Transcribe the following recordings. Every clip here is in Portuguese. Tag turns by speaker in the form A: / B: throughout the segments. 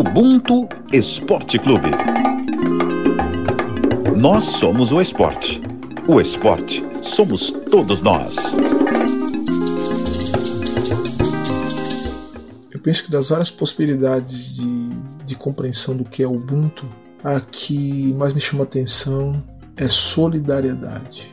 A: Ubuntu Esporte Clube. Nós somos o esporte. O esporte somos todos nós.
B: Eu penso que das várias possibilidades de, de compreensão do que é Ubuntu, a que mais me chama atenção é solidariedade.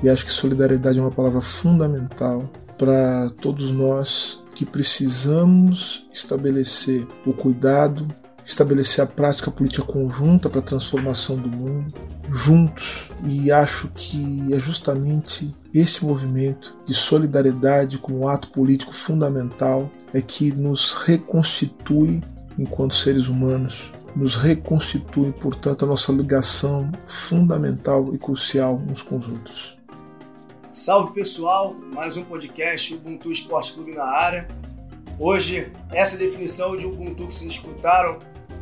B: E acho que solidariedade é uma palavra fundamental para todos nós que precisamos estabelecer o cuidado, estabelecer a prática política conjunta para a transformação do mundo juntos. E acho que é justamente esse movimento de solidariedade como ato político fundamental é que nos reconstitui enquanto seres humanos, nos reconstitui, portanto, a nossa ligação fundamental e crucial uns com os outros.
C: Salve pessoal, mais um podcast Ubuntu Esporte Clube na área. Hoje, essa definição de Ubuntu que vocês escutaram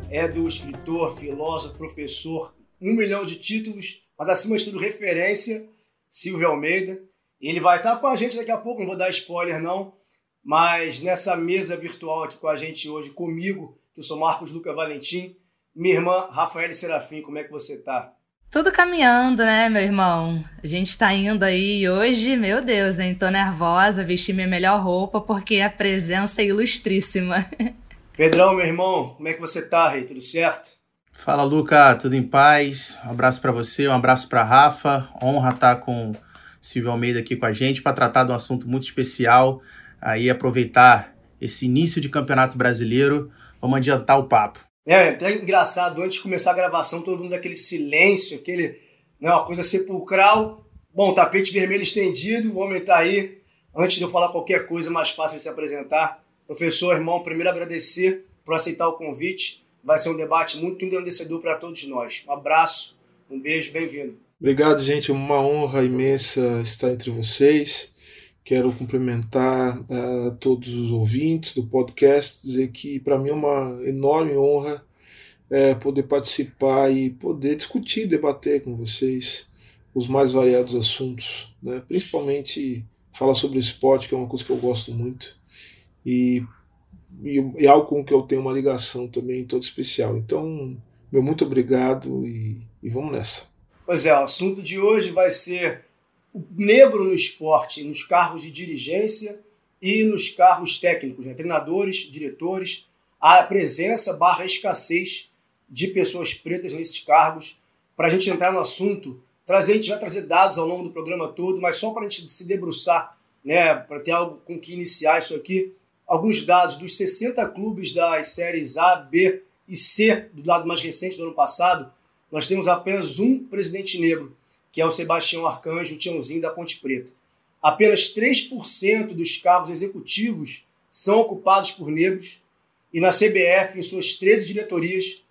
C: é do escritor, filósofo, professor, um milhão de títulos, mas acima de tudo referência, Silvio Almeida. Ele vai estar com a gente daqui a pouco, não vou dar spoiler não, mas nessa mesa virtual aqui com a gente hoje, comigo, que eu sou Marcos Luca Valentim, minha irmã Rafael Serafim, como é que você tá?
D: Tudo caminhando, né, meu irmão? A gente tá indo aí hoje, meu Deus, hein? Tô nervosa, vesti minha melhor roupa porque a presença é ilustríssima.
C: Pedrão, meu irmão, como é que você tá, Rei? Tudo certo?
E: Fala, Luca, tudo em paz? Um abraço para você, um abraço para Rafa. Honra estar tá com Silvio Almeida aqui com a gente para tratar de um assunto muito especial. Aí aproveitar esse início de Campeonato Brasileiro. Vamos adiantar o papo.
C: É, até engraçado, antes de começar a gravação, todo mundo aquele silêncio, aquele, né, uma coisa sepulcral. Bom, tapete vermelho estendido, o homem tá aí. Antes de eu falar qualquer coisa, mais fácil de se apresentar. Professor, irmão, primeiro agradecer por aceitar o convite. Vai ser um debate muito engrandecedor para todos nós. Um abraço, um beijo, bem-vindo.
B: Obrigado, gente. É uma honra imensa estar entre vocês. Quero cumprimentar uh, todos os ouvintes do podcast, dizer que para mim é uma enorme honra é, poder participar e poder discutir, debater com vocês os mais variados assuntos, né? principalmente falar sobre esporte, que é uma coisa que eu gosto muito, e, e, e algo com que eu tenho uma ligação também todo especial. Então, meu muito obrigado e, e vamos nessa.
C: Pois é, o assunto de hoje vai ser o negro no esporte, nos cargos de dirigência e nos cargos técnicos, né? treinadores, diretores, a presença barra escassez de pessoas pretas nesses cargos. Para a gente entrar no assunto, trazer, a gente vai trazer dados ao longo do programa todo, mas só para a gente se debruçar, né, para ter algo com que iniciar isso aqui, alguns dados dos 60 clubes das séries A, B e C, do lado mais recente do ano passado, nós temos apenas um presidente negro que é o Sebastião Arcanjo, o Tiãozinho da Ponte Preta. Apenas 3% dos cargos executivos são ocupados por negros e na CBF, em suas 13 diretorias,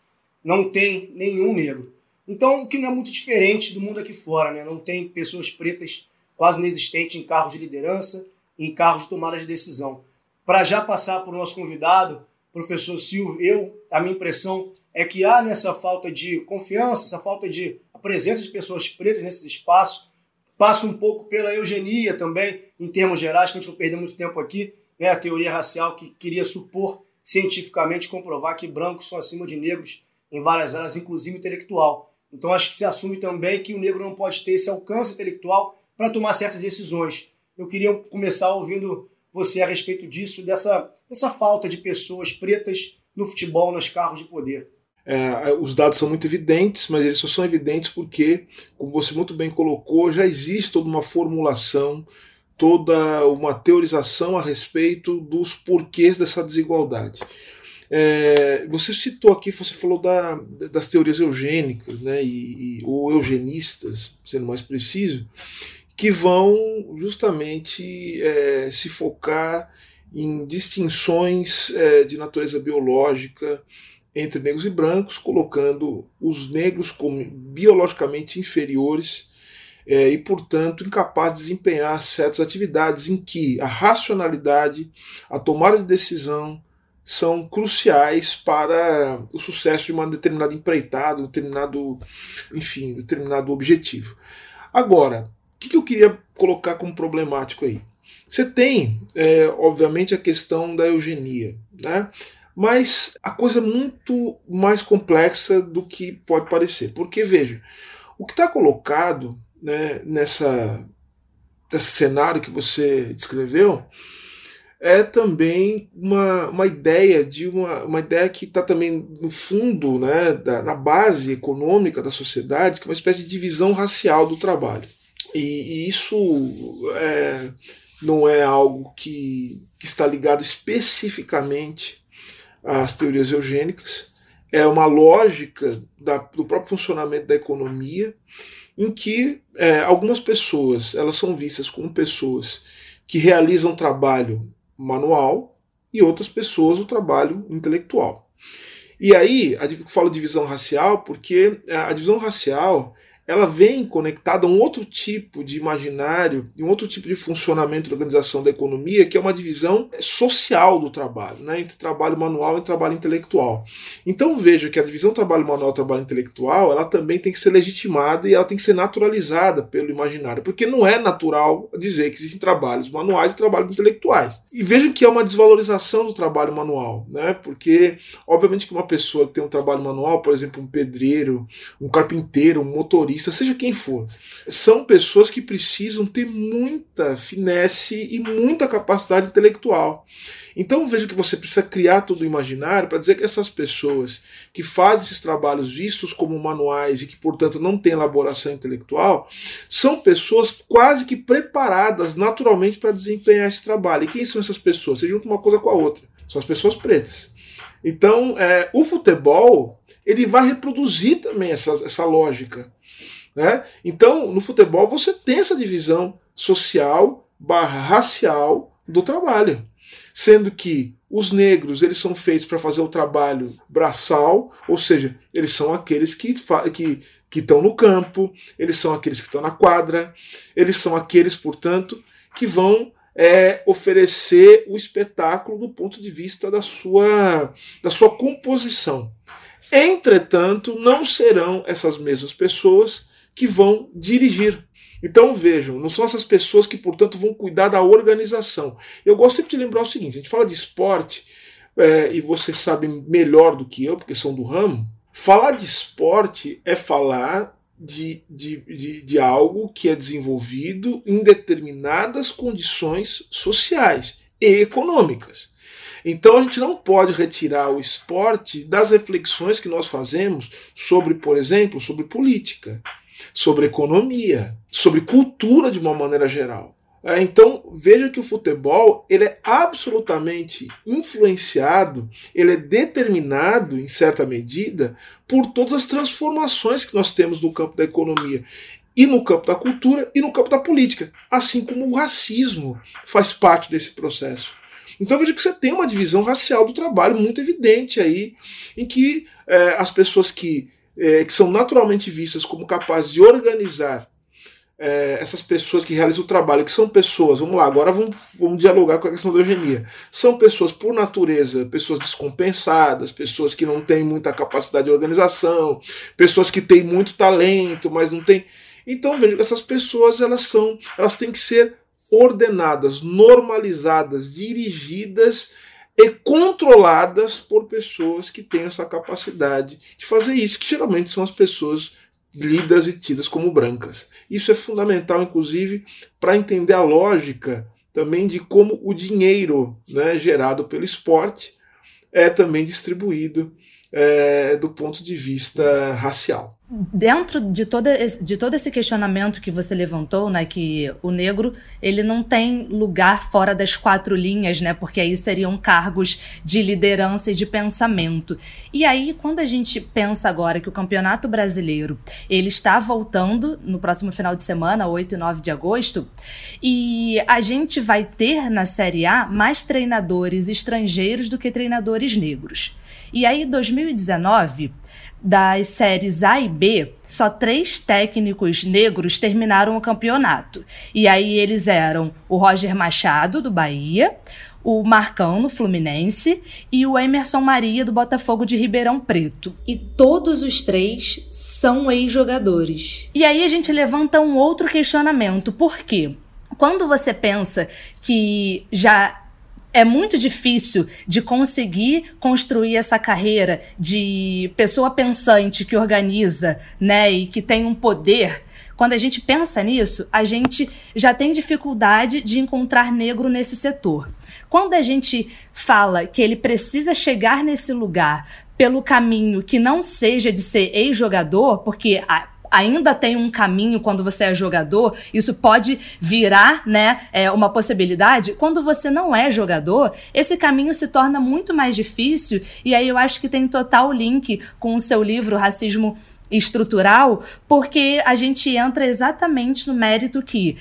C: não tem nenhum negro. Então, o que não é muito diferente do mundo aqui fora, né? Não tem pessoas pretas quase inexistentes em cargos de liderança, em cargos de tomada de decisão. Para já passar para o nosso convidado, professor Silvio, eu, a minha impressão é que há nessa falta de confiança, essa falta de presença de pessoas pretas nesses espaços, passa um pouco pela eugenia também, em termos gerais, para a gente não perder muito tempo aqui, né, a teoria racial que queria supor cientificamente comprovar que brancos são acima de negros em várias áreas, inclusive intelectual. Então acho que se assume também que o negro não pode ter esse alcance intelectual para tomar certas decisões. Eu queria começar ouvindo você a respeito disso, dessa, dessa falta de pessoas pretas no futebol, nos cargos de poder.
B: É, os dados são muito evidentes, mas eles só são evidentes porque, como você muito bem colocou, já existe toda uma formulação, toda uma teorização a respeito dos porquês dessa desigualdade. É, você citou aqui, você falou da, das teorias eugênicas, né, e, e, ou eugenistas, sendo mais preciso, que vão justamente é, se focar em distinções é, de natureza biológica, entre negros e brancos, colocando os negros como biologicamente inferiores é, e, portanto, incapazes de desempenhar certas atividades em que a racionalidade, a tomada de decisão são cruciais para o sucesso de uma determinada empreitada, um determinado, enfim, determinado objetivo. Agora, o que eu queria colocar como problemático aí? Você tem, é, obviamente, a questão da eugenia, né? Mas a coisa é muito mais complexa do que pode parecer. Porque, veja, o que está colocado né, nessa, nesse cenário que você descreveu é também uma, uma ideia de uma, uma ideia que está também no fundo, né, da, na base econômica da sociedade, que é uma espécie de divisão racial do trabalho. E, e isso é, não é algo que, que está ligado especificamente às teorias eugênicas, é uma lógica da, do próprio funcionamento da economia, em que é, algumas pessoas elas são vistas como pessoas que realizam trabalho manual e outras pessoas o trabalho intelectual. E aí, eu falo divisão racial porque a divisão racial ela vem conectada a um outro tipo de imaginário e um outro tipo de funcionamento da organização da economia, que é uma divisão social do trabalho, né, entre trabalho manual e trabalho intelectual. Então veja que a divisão trabalho manual e trabalho intelectual, ela também tem que ser legitimada e ela tem que ser naturalizada pelo imaginário, porque não é natural dizer que existem trabalhos manuais e trabalhos intelectuais. E vejam que é uma desvalorização do trabalho manual, né, porque obviamente que uma pessoa que tem um trabalho manual, por exemplo, um pedreiro, um carpinteiro, um motorista seja quem for, são pessoas que precisam ter muita finesse e muita capacidade intelectual. Então veja que você precisa criar todo o imaginário para dizer que essas pessoas que fazem esses trabalhos vistos como manuais e que, portanto, não têm elaboração intelectual, são pessoas quase que preparadas naturalmente para desempenhar esse trabalho. E quem são essas pessoas? Você junta uma coisa com a outra. São as pessoas pretas. Então, é, o futebol ele vai reproduzir também essa, essa lógica. Né? Então, no futebol, você tem essa divisão social barra racial do trabalho. Sendo que os negros eles são feitos para fazer o trabalho braçal, ou seja, eles são aqueles que que que estão no campo, eles são aqueles que estão na quadra, eles são aqueles, portanto, que vão é, oferecer o espetáculo do ponto de vista da sua, da sua composição. Entretanto, não serão essas mesmas pessoas que vão dirigir. Então vejam, não são essas pessoas que, portanto, vão cuidar da organização. Eu gosto sempre de lembrar o seguinte: a gente fala de esporte, é, e vocês sabem melhor do que eu, porque são do ramo. Falar de esporte é falar de, de, de, de algo que é desenvolvido em determinadas condições sociais e econômicas. Então a gente não pode retirar o esporte das reflexões que nós fazemos sobre, por exemplo, sobre política sobre economia, sobre cultura de uma maneira geral. É, então veja que o futebol ele é absolutamente influenciado, ele é determinado em certa medida por todas as transformações que nós temos no campo da economia e no campo da cultura e no campo da política, assim como o racismo faz parte desse processo. Então veja que você tem uma divisão racial do trabalho muito evidente aí, em que é, as pessoas que é, que são naturalmente vistas como capazes de organizar é, essas pessoas que realizam o trabalho, que são pessoas, vamos lá, agora vamos, vamos dialogar com a questão da eugenia. São pessoas, por natureza, pessoas descompensadas, pessoas que não têm muita capacidade de organização, pessoas que têm muito talento, mas não têm. Então, veja, essas pessoas elas são, elas têm que ser ordenadas, normalizadas, dirigidas e controladas por pessoas que têm essa capacidade de fazer isso, que geralmente são as pessoas lidas e tidas como brancas. Isso é fundamental, inclusive, para entender a lógica também de como o dinheiro né, gerado pelo esporte é também distribuído é, do ponto de vista racial.
D: Dentro de todo, esse, de todo esse questionamento que você levantou, né, que o negro ele não tem lugar fora das quatro linhas, né, porque aí seriam cargos de liderança e de pensamento. E aí, quando a gente pensa agora que o Campeonato Brasileiro ele está voltando no próximo final de semana, 8 e 9 de agosto, e a gente vai ter na Série A mais treinadores estrangeiros do que treinadores negros. E aí, 2019, das séries A e B, só três técnicos negros terminaram o campeonato. E aí eles eram o Roger Machado, do Bahia, o Marcão, no Fluminense, e o Emerson Maria, do Botafogo de Ribeirão Preto. E todos os três são ex-jogadores. E aí a gente levanta um outro questionamento. Por quê? Quando você pensa que já é muito difícil de conseguir construir essa carreira de pessoa pensante que organiza, né, e que tem um poder. Quando a gente pensa nisso, a gente já tem dificuldade de encontrar negro nesse setor. Quando a gente fala que ele precisa chegar nesse lugar pelo caminho que não seja de ser ex-jogador, porque a, ainda tem um caminho quando você é jogador, isso pode virar, né, é, uma possibilidade. Quando você não é jogador, esse caminho se torna muito mais difícil, e aí eu acho que tem total link com o seu livro Racismo Estrutural, porque a gente entra exatamente no mérito que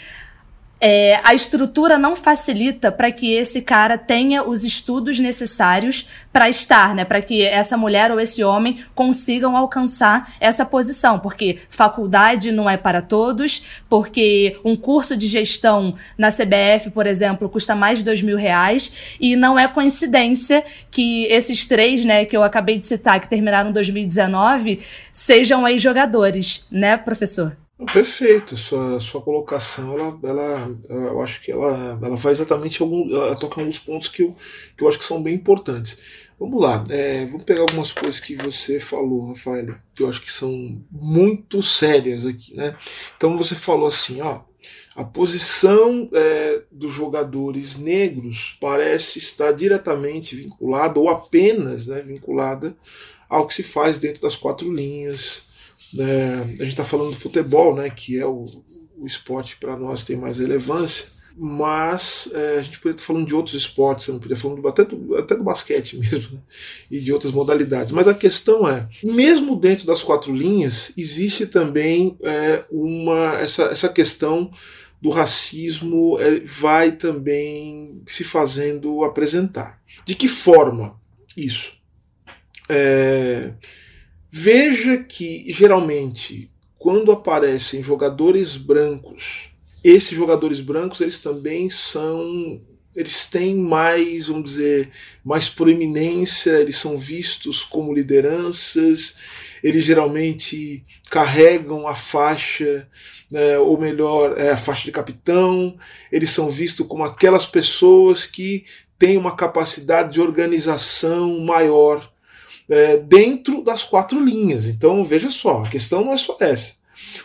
D: é, a estrutura não facilita para que esse cara tenha os estudos necessários para estar, né? Para que essa mulher ou esse homem consigam alcançar essa posição, porque faculdade não é para todos, porque um curso de gestão na CBF, por exemplo, custa mais de dois mil reais e não é coincidência que esses três, né, que eu acabei de citar, que terminaram em 2019, sejam aí jogadores, né, professor?
B: Perfeito, sua, sua colocação, ela, ela, eu acho que ela, ela faz exatamente algum, ela toca alguns pontos que eu, que eu acho que são bem importantes. Vamos lá, é, vamos pegar algumas coisas que você falou, Rafael, que eu acho que são muito sérias aqui, né? Então você falou assim, ó, a posição é, dos jogadores negros parece estar diretamente vinculada ou apenas né, vinculada ao que se faz dentro das quatro linhas é, a gente está falando do futebol, né, que é o, o esporte para nós tem mais relevância, mas é, a gente poderia estar falando de outros esportes, não poderia falando até do, até do basquete mesmo, né, e de outras modalidades. Mas a questão é, mesmo dentro das quatro linhas, existe também é, uma essa, essa questão do racismo é, vai também se fazendo apresentar. De que forma isso? É, Veja que, geralmente, quando aparecem jogadores brancos, esses jogadores brancos eles também são eles têm mais, vamos dizer, mais proeminência, eles são vistos como lideranças, eles geralmente carregam a faixa, né, ou melhor, é, a faixa de capitão, eles são vistos como aquelas pessoas que têm uma capacidade de organização maior é, dentro das quatro linhas. Então veja só, a questão não é só essa.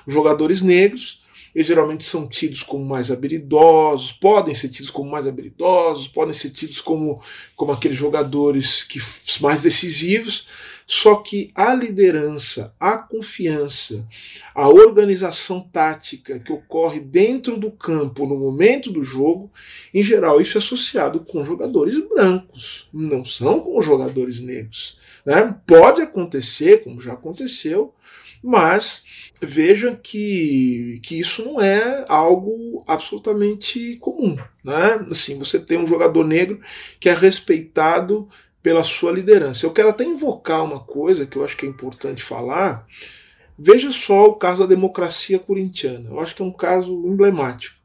B: Os jogadores negros eles geralmente são tidos como mais habilidosos, podem ser tidos como mais habilidosos, podem ser tidos como, como aqueles jogadores que mais decisivos, só que a liderança, a confiança, a organização tática que ocorre dentro do campo no momento do jogo, em geral isso é associado com jogadores brancos, não são com jogadores negros. Né? Pode acontecer, como já aconteceu, mas veja que, que isso não é algo absolutamente comum. Né? Assim, você tem um jogador negro que é respeitado pela sua liderança. Eu quero até invocar uma coisa que eu acho que é importante falar. Veja só o caso da democracia corintiana. Eu acho que é um caso emblemático.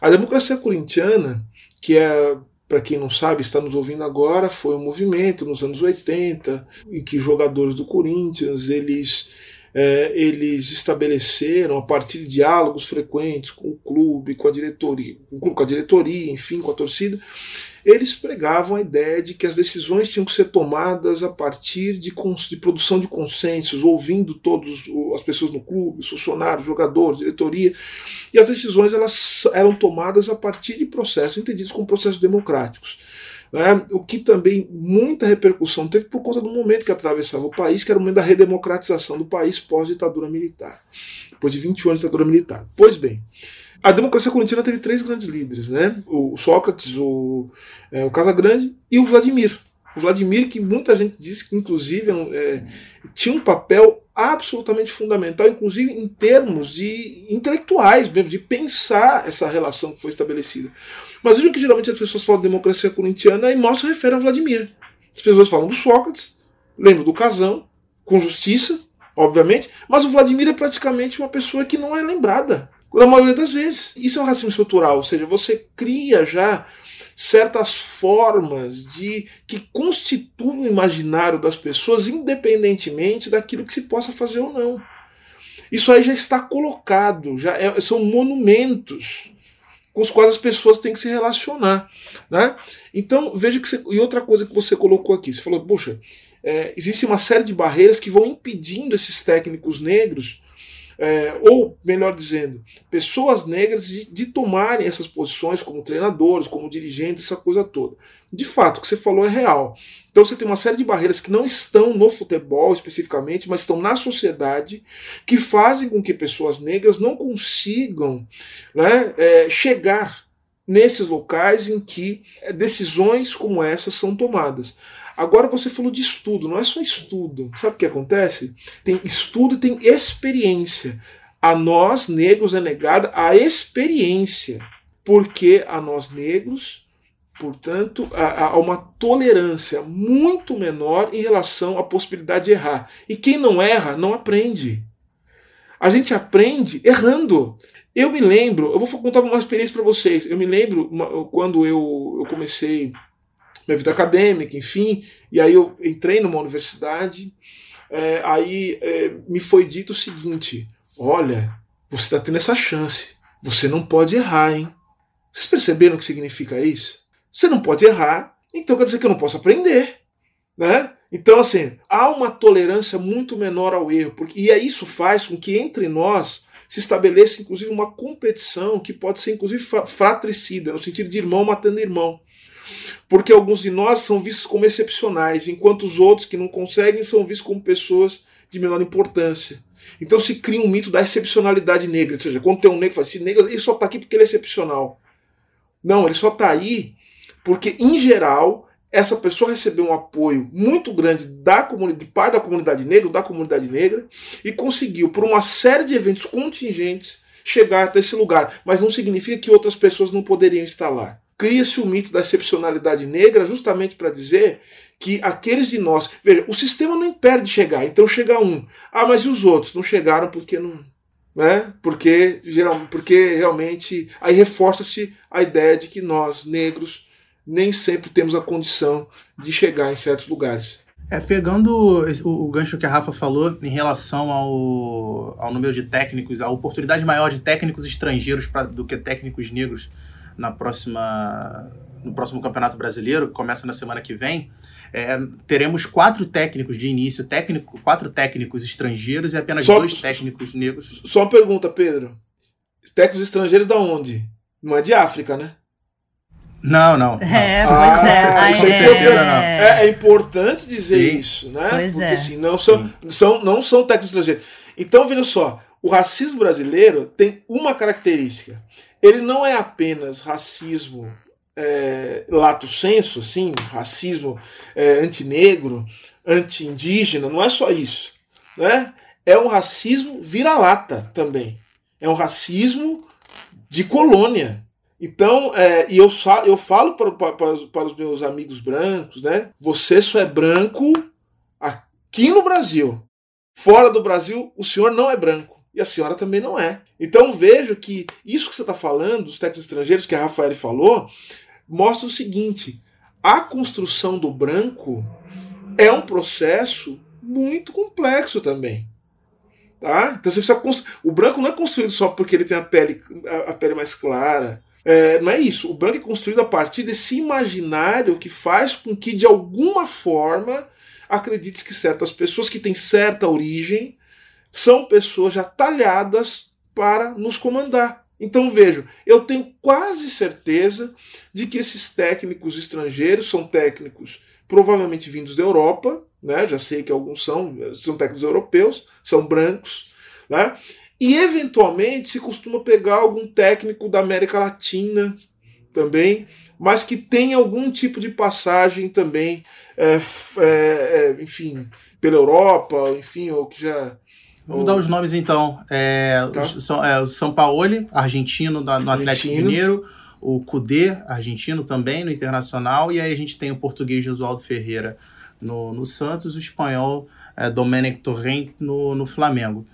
B: A democracia corintiana, que é para quem não sabe, está nos ouvindo agora, foi um movimento nos anos 80 em que jogadores do Corinthians eles, é, eles estabeleceram, a partir de diálogos frequentes com o clube, com a diretoria, com, a diretoria, enfim, com a torcida, eles pregavam a ideia de que as decisões tinham que ser tomadas a partir de, de produção de consensos, ouvindo todas as pessoas no clube, os funcionários, jogadores, diretoria, e as decisões elas eram tomadas a partir de processos entendidos como processos democráticos. Né? O que também muita repercussão teve por conta do momento que atravessava o país, que era o momento da redemocratização do país pós-ditadura militar, depois de 21 anos de ditadura militar. Pois bem, a democracia corintiana teve três grandes líderes, né? O Sócrates, o, é, o Casagrande e o Vladimir. O Vladimir, que muita gente diz que, inclusive, é, tinha um papel absolutamente fundamental, inclusive em termos de intelectuais mesmo, de pensar essa relação que foi estabelecida. Mas veja que geralmente as pessoas falam de democracia corintiana e se refere a Vladimir. As pessoas falam do Sócrates, lembram do Casão, com justiça, obviamente, mas o Vladimir é praticamente uma pessoa que não é lembrada na maioria das vezes. Isso é um racismo estrutural, ou seja, você cria já certas formas de que constituem o imaginário das pessoas independentemente daquilo que se possa fazer ou não. Isso aí já está colocado, já é, são monumentos com os quais as pessoas têm que se relacionar. Né? Então, veja que você, E outra coisa que você colocou aqui, você falou, puxa, é, existe uma série de barreiras que vão impedindo esses técnicos negros é, ou melhor dizendo, pessoas negras de, de, tomarem essas posições como treinadores, como dirigentes, essa coisa toda. De fato, o que você falou é real. Então você tem uma série de barreiras que não estão no futebol especificamente, mas estão na sociedade, que fazem com que pessoas negras não consigam né, é, chegar nesses locais em que decisões como essas são tomadas. Agora você falou de estudo, não é só estudo. Sabe o que acontece? Tem estudo e tem experiência. A nós, negros, é negada a experiência, porque a nós, negros, portanto, há uma tolerância muito menor em relação à possibilidade de errar. E quem não erra, não aprende. A gente aprende errando. Eu me lembro, eu vou contar uma experiência para vocês. Eu me lembro quando eu, eu comecei minha vida acadêmica, enfim. E aí eu entrei numa universidade. É, aí é, me foi dito o seguinte: olha, você está tendo essa chance. Você não pode errar, hein? Vocês perceberam o que significa isso? Você não pode errar, então quer dizer que eu não posso aprender, né? Então, assim, há uma tolerância muito menor ao erro, porque, e isso faz com que entre nós se estabeleça, inclusive, uma competição que pode ser, inclusive, fratricida, no sentido de irmão matando irmão porque alguns de nós são vistos como excepcionais, enquanto os outros que não conseguem são vistos como pessoas de menor importância. Então se cria um mito da excepcionalidade negra, ou seja, quando tem um negro, fala, esse negro ele só está aqui porque ele é excepcional. Não, ele só está aí porque, em geral, essa pessoa recebeu um apoio muito grande da comunidade, de parte da comunidade negra, da comunidade negra, e conseguiu, por uma série de eventos contingentes, chegar até esse lugar. Mas não significa que outras pessoas não poderiam estar lá cria-se o mito da excepcionalidade negra justamente para dizer que aqueles de nós. Veja, o sistema não impede de chegar, então chega um. Ah, mas e os outros? Não chegaram porque não. Né? Porque, geral, porque realmente aí reforça-se a ideia de que nós, negros, nem sempre temos a condição de chegar em certos lugares.
E: É, pegando o, gancho que a Rafa falou em relação ao, ao número de técnicos, a oportunidade maior de técnicos estrangeiros pra, do que técnicos negros na próxima no próximo Campeonato Brasileiro, que começa na semana que vem, é, teremos quatro técnicos de início, técnico, quatro técnicos estrangeiros e apenas só, dois técnicos negros.
B: Só uma pergunta, Pedro. Técnicos estrangeiros da onde? Não é de África, né?
E: Não, não. não.
D: É, pois é.
B: Ah, isso é, é, é, é, importante dizer Sim. isso, né?
D: Pois
B: Porque
D: é.
B: assim, não são, são, não são técnicos estrangeiros. Então, veja só, o racismo brasileiro tem uma característica ele não é apenas racismo é, lato senso, assim, racismo é, antinegro, anti-indígena, não é só isso. Né? É um racismo vira-lata também. É um racismo de colônia. Então, é, e eu, eu falo para, para, para os meus amigos brancos, né? Você só é branco aqui no Brasil. Fora do Brasil, o senhor não é branco. E a senhora também não é. Então vejo que isso que você está falando, dos técnicos estrangeiros, que a Rafael falou, mostra o seguinte: a construção do branco é um processo muito complexo também. Tá? Então você precisa. O branco não é construído só porque ele tem a pele, a pele mais clara. É, não é isso. O branco é construído a partir desse imaginário que faz com que, de alguma forma, acredite que certas pessoas que têm certa origem são pessoas já talhadas para nos comandar. Então vejo, eu tenho quase certeza de que esses técnicos estrangeiros são técnicos provavelmente vindos da Europa, né? Já sei que alguns são, são técnicos europeus, são brancos, né? E eventualmente se costuma pegar algum técnico da América Latina também, mas que tem algum tipo de passagem também, é, é, enfim, pela Europa, enfim, ou que já
E: Vamos dar os nomes então. É, tá. o, São, é, o São Paulo, argentino da, no Atlético Mineiro, o Cudê, argentino também no Internacional, e aí a gente tem o português Josualdo Ferreira no, no Santos, o espanhol é, Domenic Torrent no, no Flamengo.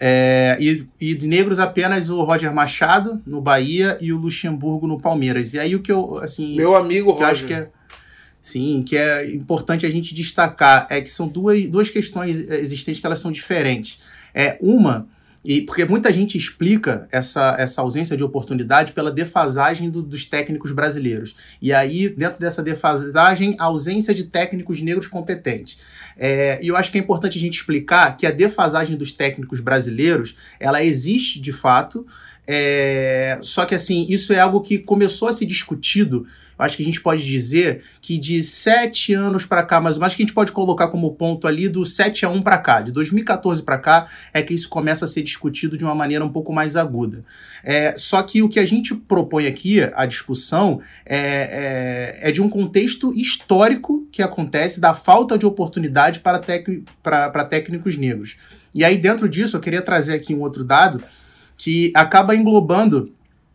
E: É, e, e de negros apenas o Roger Machado no Bahia e o Luxemburgo no Palmeiras. E aí o que eu, assim...
B: Meu amigo Roger.
E: acho que é, Sim, que é importante a gente destacar é que são duas, duas questões existentes que elas são diferentes. É uma E porque muita gente explica essa, essa ausência de oportunidade pela defasagem do, dos técnicos brasileiros. E aí, dentro dessa defasagem, a ausência de técnicos negros competentes. É, e eu acho que é importante a gente explicar que a defasagem dos técnicos brasileiros, ela existe de fato, é, só que assim, isso é algo que começou a ser discutido eu acho que a gente pode dizer que de sete anos para cá, mas mais que a gente pode colocar como ponto ali do 7 a 1 para cá, de 2014 para cá, é que isso começa a ser discutido de uma maneira um pouco mais aguda. É, só que o que a gente propõe aqui, a discussão, é, é, é de um contexto histórico que acontece da falta de oportunidade para, para técnicos negros. E aí, dentro disso, eu queria trazer aqui um outro dado que acaba englobando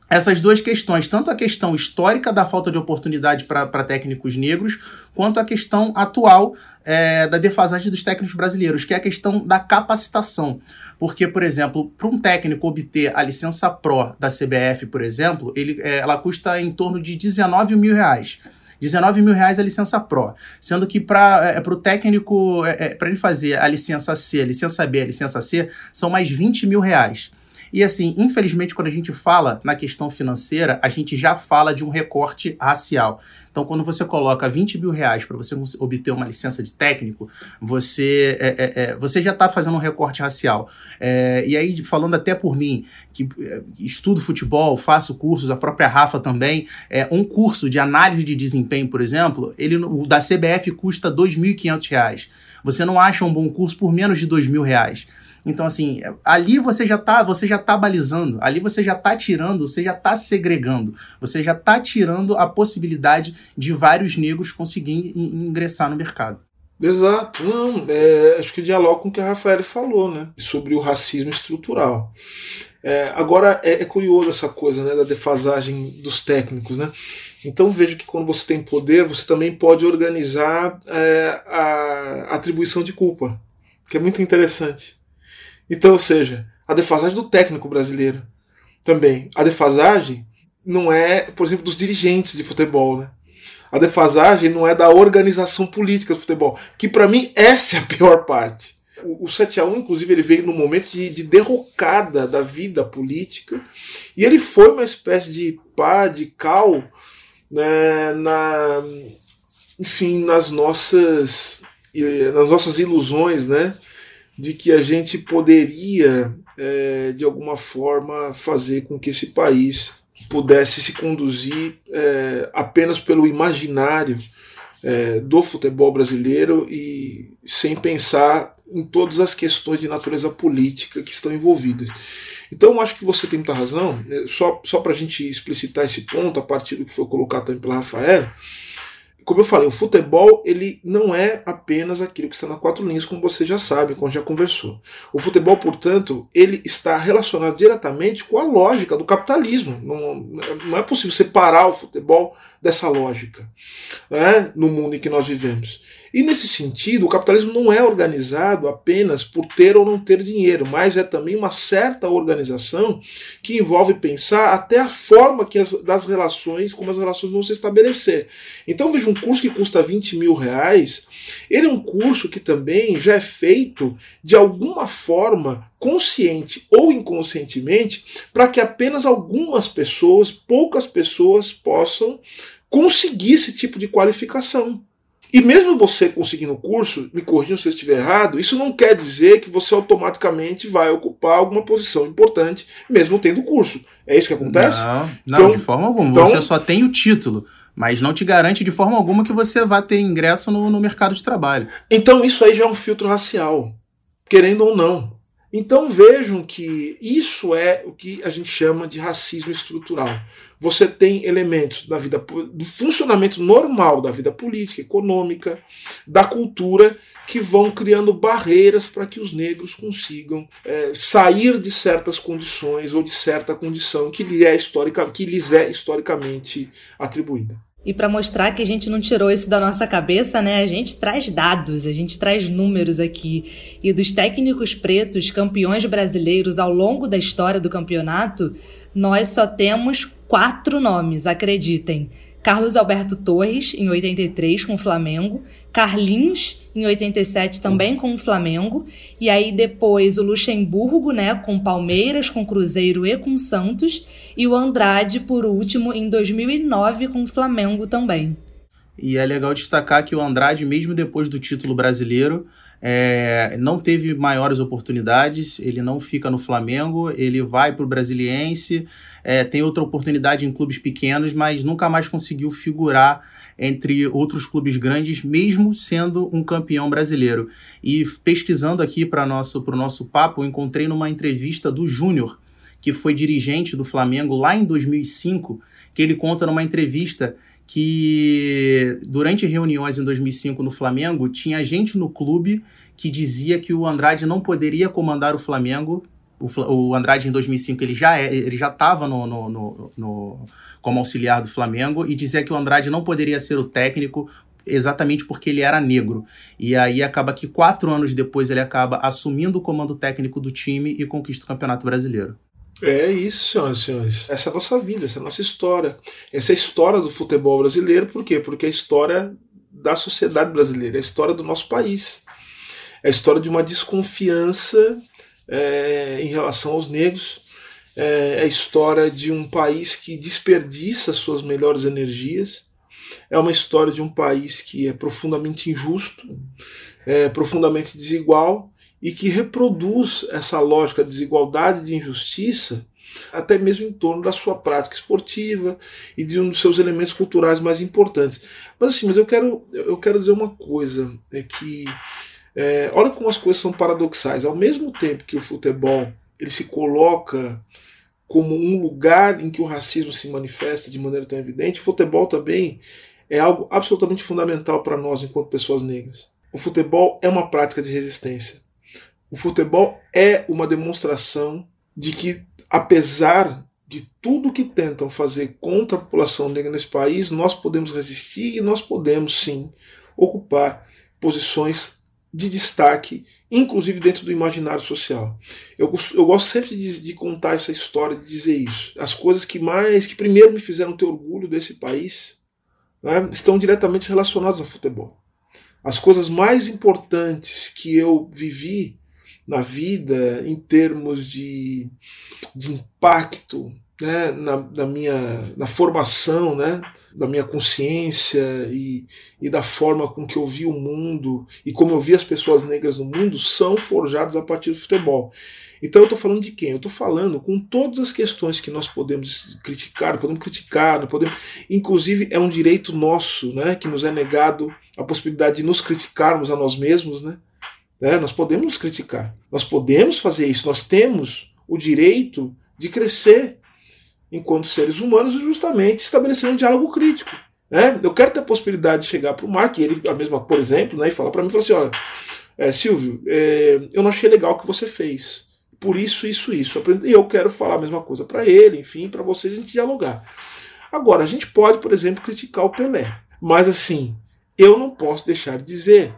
E: essas duas questões, tanto a questão histórica da falta de oportunidade para técnicos negros, quanto a questão atual é, da defasagem dos técnicos brasileiros, que é a questão da capacitação. Porque, por exemplo, para um técnico obter a licença PRO da CBF, por exemplo, ele, é, ela custa em torno de 19 mil reais. 19 mil reais a licença Pro, sendo que para é, o técnico, é, é para ele fazer a licença C, a licença B, a licença C, são mais 20 mil reais. E assim, infelizmente, quando a gente fala na questão financeira, a gente já fala de um recorte racial. Então, quando você coloca 20 mil reais para você obter uma licença de técnico, você, é, é, é você já está fazendo um recorte racial. É, e aí, falando até por mim, que é, estudo futebol, faço cursos, a própria Rafa também, é, um curso de análise de desempenho, por exemplo, ele o da CBF custa R$ 2.500. Você não acha um bom curso por menos de 2.000 reais. Então, assim, ali você já tá, você já tá balizando, ali você já tá tirando, você já tá segregando, você já tá tirando a possibilidade de vários negros conseguirem ingressar no mercado.
B: Exato. Não, é, acho que dialoga com o que a Rafael falou, né? Sobre o racismo estrutural. É, agora, é, é, curioso essa coisa né, da defasagem dos técnicos, né? Então veja que quando você tem poder, você também pode organizar é, a atribuição de culpa, que é muito interessante. Então, ou seja, a defasagem do técnico brasileiro também. A defasagem não é, por exemplo, dos dirigentes de futebol, né? A defasagem não é da organização política do futebol, que para mim essa é a pior parte. O, o 7 a 1 inclusive, ele veio num momento de, de derrocada da vida política, e ele foi uma espécie de pá, de cal, né, na, enfim, nas nossas, nas nossas ilusões, né? De que a gente poderia, é, de alguma forma, fazer com que esse país pudesse se conduzir é, apenas pelo imaginário é, do futebol brasileiro e sem pensar em todas as questões de natureza política que estão envolvidas. Então, acho que você tem muita razão. Né, só, só para a gente explicitar esse ponto, a partir do que foi colocado também pela Rafael, como eu falei, o futebol ele não é apenas aquilo que está na quatro linhas, como você já sabe, como já conversou. O futebol, portanto, ele está relacionado diretamente com a lógica do capitalismo. Não, não é possível separar o futebol dessa lógica né, no mundo em que nós vivemos. E nesse sentido, o capitalismo não é organizado apenas por ter ou não ter dinheiro, mas é também uma certa organização que envolve pensar até a forma que as, das relações, como as relações vão se estabelecer. Então veja um curso que custa 20 mil reais, ele é um curso que também já é feito de alguma forma consciente ou inconscientemente para que apenas algumas pessoas, poucas pessoas, possam conseguir esse tipo de qualificação. E mesmo você conseguindo o curso, me corrigindo se eu estiver errado, isso não quer dizer que você automaticamente vai ocupar alguma posição importante, mesmo tendo o curso. É isso que acontece?
E: Não, não então, de forma alguma. Então, você só tem o título, mas não te garante de forma alguma que você vá ter ingresso no, no mercado de trabalho.
B: Então isso aí já é um filtro racial, querendo ou não. Então vejam que isso é o que a gente chama de racismo estrutural. Você tem elementos da vida do funcionamento normal da vida política, econômica, da cultura que vão criando barreiras para que os negros consigam é, sair de certas condições ou de certa condição que, é que lhes é historicamente atribuída.
D: E para mostrar que a gente não tirou isso da nossa cabeça, né? A gente traz dados, a gente traz números aqui. E dos técnicos pretos campeões brasileiros ao longo da história do campeonato, nós só temos quatro nomes, acreditem. Carlos Alberto Torres, em 83, com o Flamengo, Carlinhos, em 87, também com o Flamengo, e aí depois o Luxemburgo, né, com Palmeiras, com Cruzeiro e com Santos, e o Andrade, por último, em 2009, com o Flamengo também.
E: E é legal destacar que o Andrade, mesmo depois do título brasileiro, é, não teve maiores oportunidades, ele não fica no Flamengo, ele vai para o Brasiliense, é, tem outra oportunidade em clubes pequenos, mas nunca mais conseguiu figurar entre outros clubes grandes, mesmo sendo um campeão brasileiro. E pesquisando aqui para o nosso, nosso papo, encontrei numa entrevista do Júnior, que foi dirigente do Flamengo lá em 2005, que ele conta numa entrevista que durante reuniões em 2005 no Flamengo, tinha gente no clube que dizia que o Andrade não poderia comandar o Flamengo. O, o Andrade em 2005 ele já é, ele já estava no, no, no, no, como auxiliar do Flamengo e dizia que o Andrade não poderia ser o técnico exatamente porque ele era negro. E aí acaba que quatro anos depois ele acaba assumindo o comando técnico do time e conquista o Campeonato Brasileiro.
B: É isso, senhoras e senhores. Essa é a nossa vida, essa é a nossa história. Essa é a história do futebol brasileiro, por quê? Porque é a história da sociedade brasileira, é a história do nosso país. É a história de uma desconfiança é, em relação aos negros. É, é a história de um país que desperdiça suas melhores energias. É uma história de um país que é profundamente injusto, é profundamente desigual e que reproduz essa lógica de desigualdade e de injustiça até mesmo em torno da sua prática esportiva e de um dos seus elementos culturais mais importantes. Mas assim, mas eu quero, eu quero dizer uma coisa, é que é, olha como as coisas são paradoxais. Ao mesmo tempo que o futebol ele se coloca como um lugar em que o racismo se manifesta de maneira tão evidente, o futebol também é algo absolutamente fundamental para nós enquanto pessoas negras. O futebol é uma prática de resistência. O futebol é uma demonstração de que, apesar de tudo que tentam fazer contra a população negra nesse país, nós podemos resistir e nós podemos sim ocupar posições de destaque, inclusive dentro do imaginário social. Eu, eu gosto sempre de, de, contar essa história, de dizer isso. As coisas que mais, que primeiro me fizeram ter orgulho desse país, né, estão diretamente relacionadas ao futebol. As coisas mais importantes que eu vivi na vida em termos de, de impacto né, na, na, minha na formação né, da minha consciência e, e da forma com que eu vi o mundo e como eu vi as pessoas negras no mundo são forjados a partir do futebol. Então eu estou falando de quem? Eu estou falando com todas as questões que nós podemos criticar, podemos criticar, podemos, inclusive é um direito nosso, né, que nos é negado a possibilidade de nos criticarmos a nós mesmos, né? Né? Nós podemos criticar, nós podemos fazer isso, nós temos o direito de crescer enquanto seres humanos e justamente estabelecer um diálogo crítico. Né? Eu quero ter a possibilidade de chegar para o Mark, e ele, a mesma, por exemplo, né, e falar para mim, falar assim, olha, é, Silvio, é, eu não achei legal o que você fez, por isso, isso, isso. E eu quero falar a mesma coisa para ele, enfim, para vocês a gente dialogar. Agora, a gente pode, por exemplo, criticar o Pelé, mas assim, eu não posso deixar de dizer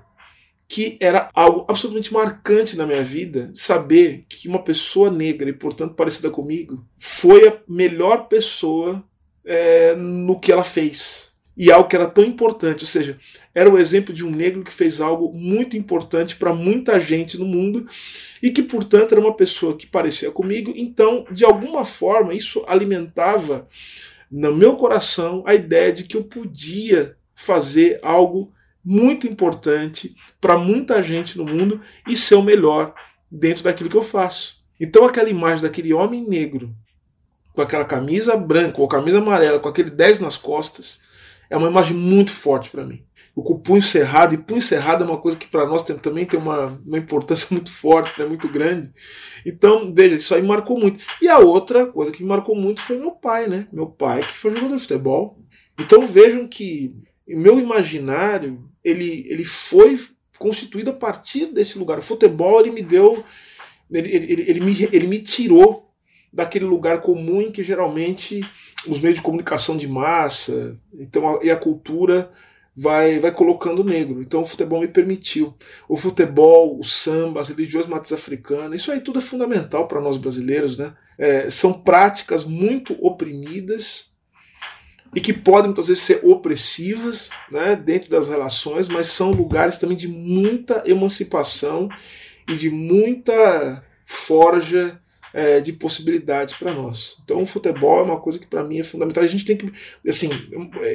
B: que era algo absolutamente marcante na minha vida saber que uma pessoa negra e, portanto, parecida comigo, foi a melhor pessoa é, no que ela fez. E algo que era tão importante, ou seja, era o exemplo de um negro que fez algo muito importante para muita gente no mundo e que, portanto, era uma pessoa que parecia comigo. Então, de alguma forma, isso alimentava no meu coração a ideia de que eu podia fazer algo muito importante para muita gente no mundo e ser o melhor dentro daquilo que eu faço. Então aquela imagem daquele homem negro com aquela camisa branca ou camisa amarela, com aquele 10 nas costas, é uma imagem muito forte para mim. O com punho cerrado, e punho cerrado é uma coisa que para nós tem, também tem uma, uma importância muito forte, né, muito grande. Então, veja, isso aí marcou muito. E a outra coisa que me marcou muito foi meu pai, né? Meu pai, que foi jogador de futebol. Então vejam que meu imaginário ele, ele foi constituído a partir desse lugar. O futebol ele me deu, ele, ele, ele, me, ele me tirou daquele lugar comum em que geralmente os meios de comunicação de massa então a, e a cultura vai, vai colocando negro. Então o futebol me permitiu. O futebol, o samba, as religiões matas africanas, isso aí tudo é fundamental para nós brasileiros. Né? É, são práticas muito oprimidas e que podem muitas vezes ser opressivas né, dentro das relações, mas são lugares também de muita emancipação e de muita forja é, de possibilidades para nós. Então, o futebol é uma coisa que para mim é fundamental. A gente tem que, assim,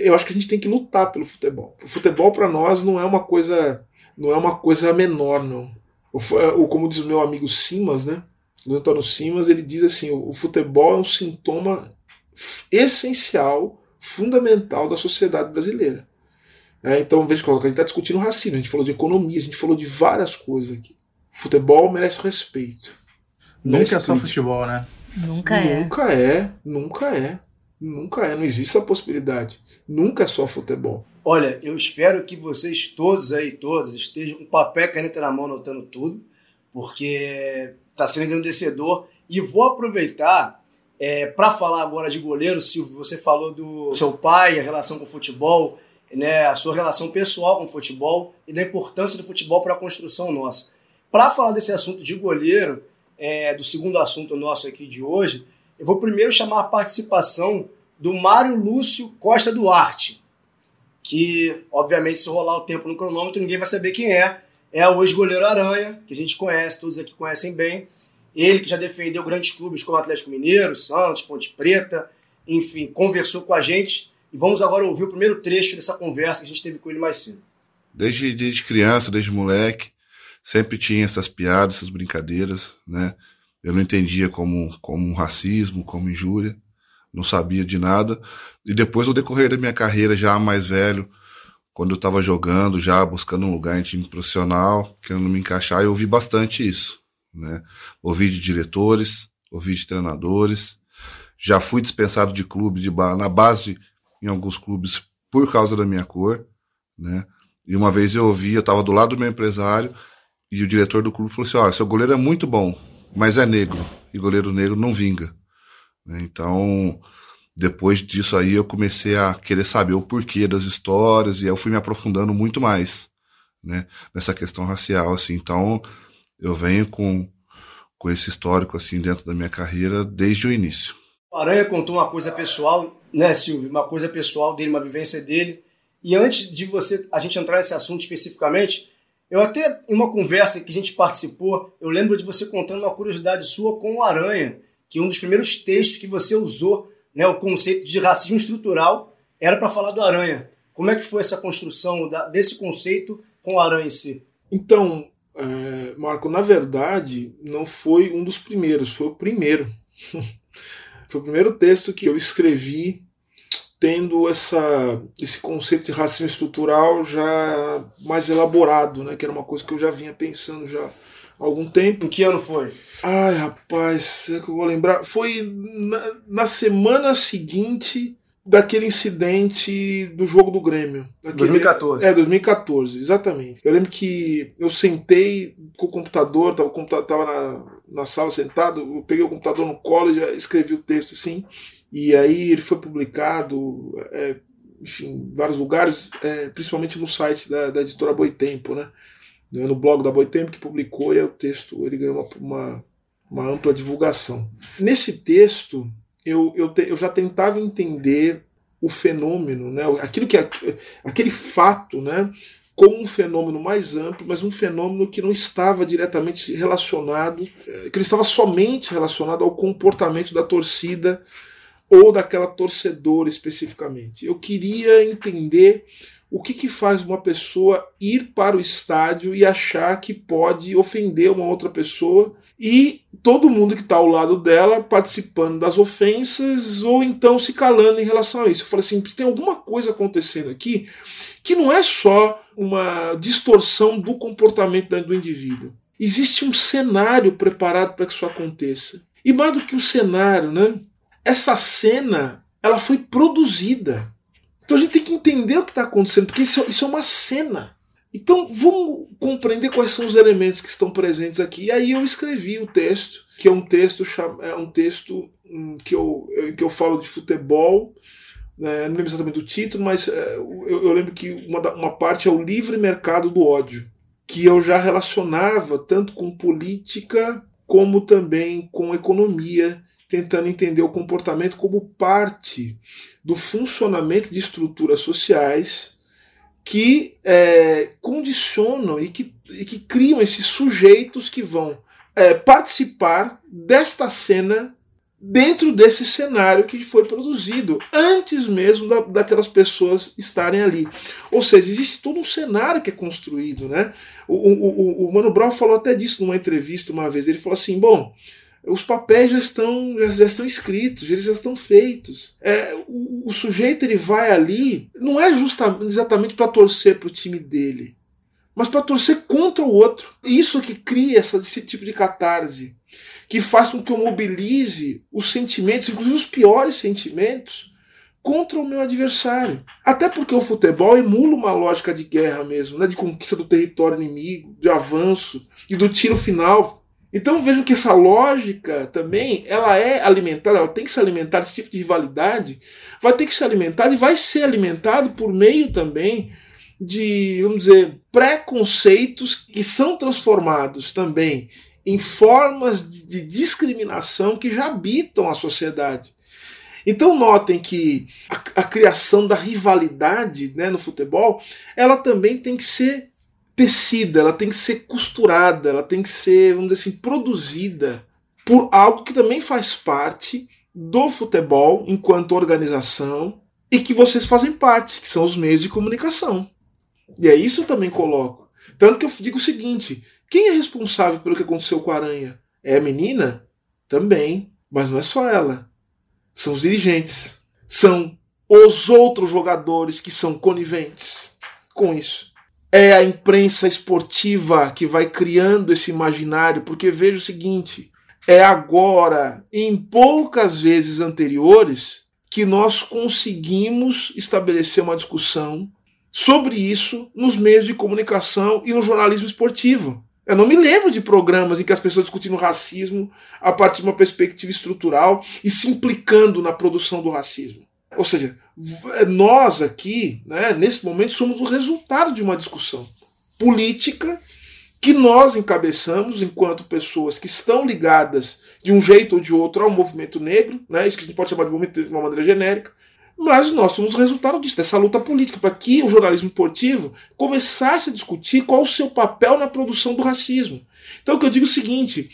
B: eu acho que a gente tem que lutar pelo futebol. O futebol para nós não é uma coisa, não é uma coisa menor, não. O, como diz o meu amigo Simas, né? O Antônio Simas, ele diz assim: o futebol é um sintoma essencial fundamental da sociedade brasileira. É, então, veja que a gente está discutindo racismo, a gente falou de economia, a gente falou de várias coisas aqui. Futebol merece respeito.
E: Nunca é só futebol, né?
D: Nunca é.
B: Nunca é, nunca é. Nunca é, não existe essa possibilidade. Nunca é só futebol.
C: Olha, eu espero que vocês todos aí, todos, estejam com papel e caneta na mão anotando tudo, porque está sendo engrandecedor. E vou aproveitar é, para falar agora de goleiro, Silvio, você falou do seu pai, a relação com o futebol, né, a sua relação pessoal com o futebol e da importância do futebol para a construção nossa. Para falar desse assunto de goleiro, é, do segundo assunto nosso aqui de hoje, eu vou primeiro chamar a participação do Mário Lúcio Costa Duarte, que, obviamente, se rolar o tempo no cronômetro, ninguém vai saber quem é. É o ex-goleiro Aranha, que a gente conhece, todos aqui conhecem bem. Ele que já defendeu grandes clubes como Atlético Mineiro, Santos, Ponte Preta, enfim, conversou com a gente. E vamos agora ouvir o primeiro trecho dessa conversa que a gente teve com ele mais cedo.
F: Desde, desde criança, desde moleque, sempre tinha essas piadas, essas brincadeiras, né? Eu não entendia como, como racismo, como injúria, não sabia de nada. E depois, no decorrer da minha carreira, já mais velho, quando eu estava jogando, já buscando um lugar em time profissional, querendo me encaixar, eu ouvi bastante isso. Né? Ouvi de diretores, ouvi de treinadores, já fui dispensado de clube de na base em alguns clubes por causa da minha cor, né? E uma vez eu ouvi, eu estava do lado do meu empresário e o diretor do clube falou assim: "Olha, seu goleiro é muito bom, mas é negro e goleiro negro não vinga". Né? Então, depois disso aí eu comecei a querer saber o porquê das histórias e eu fui me aprofundando muito mais, né, nessa questão racial assim. Então, eu venho com, com esse histórico assim dentro da minha carreira desde o início.
C: O Aranha contou uma coisa pessoal, né, Silvio? Uma coisa pessoal dele, uma vivência dele. E antes de você a gente entrar nesse assunto especificamente, eu até em uma conversa que a gente participou, eu lembro de você contando uma curiosidade sua com o Aranha, que um dos primeiros textos que você usou, né, o conceito de racismo estrutural, era para falar do Aranha. Como é que foi essa construção da, desse conceito com o Aranha em si?
B: Então, é, Marco, na verdade, não foi um dos primeiros, foi o primeiro. foi o primeiro texto que eu escrevi tendo essa, esse conceito de racismo estrutural já mais elaborado, né? Que era uma coisa que eu já vinha pensando já há algum tempo.
C: Em que ano foi?
B: Ai, rapaz, é que eu vou lembrar. Foi na, na semana seguinte daquele incidente do jogo do Grêmio. Daquele,
C: 2014.
B: É, 2014, exatamente. Eu lembro que eu sentei com o computador, tava, tava na, na sala sentado, eu peguei o computador no colo e já escrevi o texto assim. E aí ele foi publicado, é, enfim, em vários lugares, é, principalmente no site da, da editora Boitempo, né? No blog da Boitempo que publicou e o texto ele ganhou uma, uma, uma ampla divulgação. Nesse texto, eu, eu, te, eu já tentava entender o fenômeno, né? aquilo que aquele fato, né? como um fenômeno mais amplo, mas um fenômeno que não estava diretamente relacionado, eh, que não estava somente relacionado ao comportamento da torcida ou daquela torcedora especificamente. Eu queria entender o que, que faz uma pessoa ir para o estádio e achar que pode ofender uma outra pessoa e todo mundo que está ao lado dela participando das ofensas ou então se calando em relação a isso. Eu falei assim: tem alguma coisa acontecendo aqui que não é só uma distorção do comportamento do indivíduo. Existe um cenário preparado para que isso aconteça. E mais do que um cenário, né? Essa cena ela foi produzida. Então a gente tem que entender o que está acontecendo, porque isso, isso é uma cena. Então vamos compreender quais são os elementos que estão presentes aqui. E aí eu escrevi o texto, que é um texto é um texto hum, que eu, que eu falo de futebol. Né, não lembro exatamente do título, mas é, eu, eu, lembro que uma, uma parte é o livre mercado do ódio, que eu já relacionava tanto com política como também com economia tentando entender o comportamento como parte do funcionamento de estruturas sociais que é, condicionam e que, e que criam esses sujeitos que vão é, participar desta cena dentro desse cenário que foi produzido, antes mesmo da, daquelas pessoas estarem ali. Ou seja, existe todo um cenário que é construído. Né? O, o, o, Mano Brown falou até disso numa entrevista uma vez. Ele falou assim: bom, os papéis já estão, já, já, estão escritos, eles já estão feitos. É, o, o, sujeito ele vai ali, não é justamente, exatamente para torcer para o time dele mas para torcer contra o outro. Isso que cria essa, esse tipo de catarse, que faz com que eu mobilize os sentimentos, inclusive os piores sentimentos, contra o meu adversário. Até porque o futebol emula uma lógica de guerra mesmo, né? de conquista do território inimigo, de avanço e do tiro final. Então vejam que essa lógica também ela é alimentada, ela tem que se alimentar, esse tipo de rivalidade vai ter que se alimentar e vai ser alimentado por meio também de, vamos dizer, preconceitos que são transformados também em formas de discriminação que já habitam a sociedade. Então notem que a, a criação da rivalidade né, no futebol, ela também tem que ser tecida, ela tem que ser costurada, ela tem que ser, vamos dizer assim, produzida por algo que também faz parte do futebol enquanto organização e que vocês fazem parte, que são os meios de comunicação. E é isso eu também coloco. Tanto que eu digo o seguinte: quem é responsável pelo que aconteceu com a aranha? É a menina? Também. Mas não é só ela. São os dirigentes. São os outros jogadores que são coniventes com isso. É a imprensa esportiva que vai criando esse imaginário, porque veja o seguinte: é agora, em poucas vezes anteriores, que nós conseguimos estabelecer uma discussão sobre isso nos meios de comunicação e no jornalismo esportivo. Eu não me lembro de programas em que as pessoas discutindo racismo a partir de uma perspectiva estrutural e se implicando na produção do racismo. Ou seja, nós aqui, né, nesse momento, somos o resultado de uma discussão política que nós encabeçamos enquanto pessoas que estão ligadas de um jeito ou de outro ao movimento negro, né, isso que a gente pode chamar de movimento de uma maneira genérica, mas nós somos resultado disso, dessa luta política, para que o jornalismo esportivo começasse a discutir qual o seu papel na produção do racismo. Então, o que eu digo é o seguinte: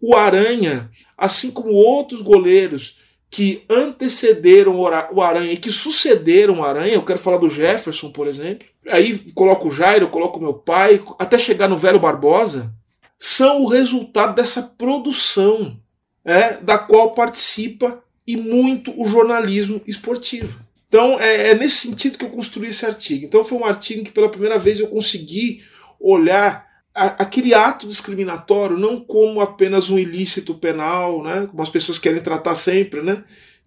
B: o Aranha, assim como outros goleiros que antecederam o Aranha e que sucederam o Aranha, eu quero falar do Jefferson, por exemplo, aí coloco o Jairo, coloco o meu pai, até chegar no Velho Barbosa, são o resultado dessa produção é, da qual participa e muito o jornalismo esportivo. Então é, é, nesse sentido que eu construí esse artigo. Então foi um artigo que pela primeira vez eu consegui olhar aquele ato discriminatório não como apenas um ilícito penal, né, como as pessoas querem tratar sempre, né?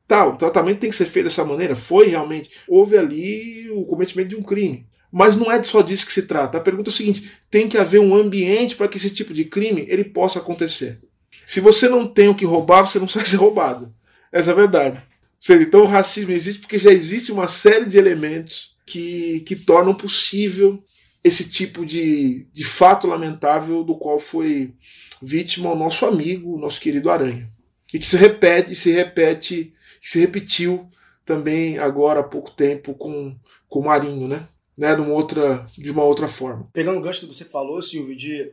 B: Tal, o tratamento tem que ser feito dessa maneira. Foi realmente. Houve ali o cometimento de um crime. Mas não é só disso que se trata. A pergunta é o seguinte: tem que haver um ambiente para que esse tipo de crime ele possa acontecer. Se você não tem o que roubar, você não sai ser roubado. Essa é a verdade. Então o racismo existe porque já existe uma série de elementos que, que tornam possível esse tipo de, de fato lamentável do qual foi vítima o nosso amigo, o nosso querido Aranha. E que se repete, se repete, se repetiu também agora há pouco tempo com, com o Marinho, né? né? De, uma outra, de uma outra forma.
C: Pegando o gancho que você falou, Silvio, de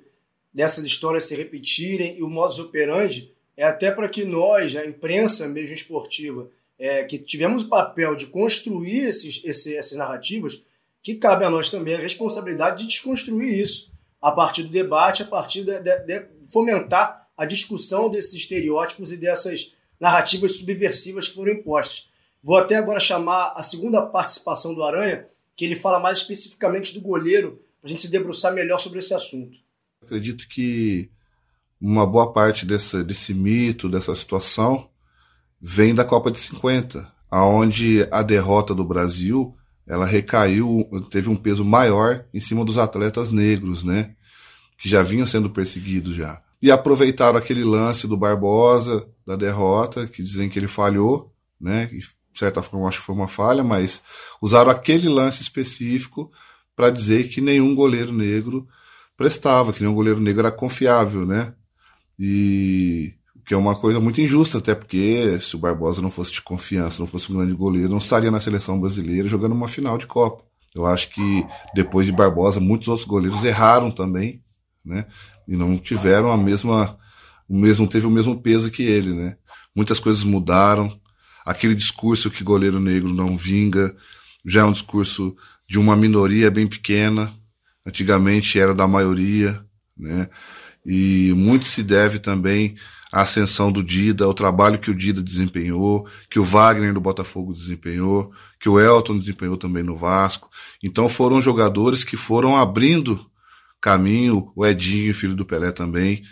C: dessas histórias se repetirem e o modus operandi, é até para que nós, a imprensa mesmo esportiva, é, que tivemos o papel de construir esses, esse, essas narrativas, que cabe a nós também a responsabilidade de desconstruir isso a partir do debate, a partir de, de, de fomentar a discussão desses estereótipos e dessas narrativas subversivas que foram impostas. Vou até agora chamar a segunda participação do Aranha, que ele fala mais especificamente do goleiro, para a gente se debruçar melhor sobre esse assunto.
F: Acredito que uma boa parte desse, desse mito, dessa situação, vem da Copa de 50, aonde a derrota do Brasil ela recaiu, teve um peso maior em cima dos atletas negros, né? Que já vinham sendo perseguidos já. E aproveitaram aquele lance do Barbosa, da derrota, que dizem que ele falhou, né? E, de certa forma, acho que foi uma falha, mas usaram aquele lance específico para dizer que nenhum goleiro negro prestava, que nenhum goleiro negro era confiável, né? E que é uma coisa muito injusta, até porque se o Barbosa não fosse de confiança, não fosse um grande goleiro, não estaria na seleção brasileira jogando uma final de Copa. Eu acho que depois de Barbosa, muitos outros goleiros erraram também, né? E não tiveram a mesma, o mesmo, teve o mesmo peso que ele, né? Muitas coisas mudaram. Aquele discurso que goleiro negro não vinga, já é um discurso de uma minoria bem pequena. Antigamente era da maioria, né? E muito se deve também à ascensão do Dida, ao trabalho que o Dida desempenhou, que o Wagner do Botafogo desempenhou, que o Elton desempenhou também no Vasco. Então foram jogadores que foram abrindo caminho, o Edinho, filho do Pelé também.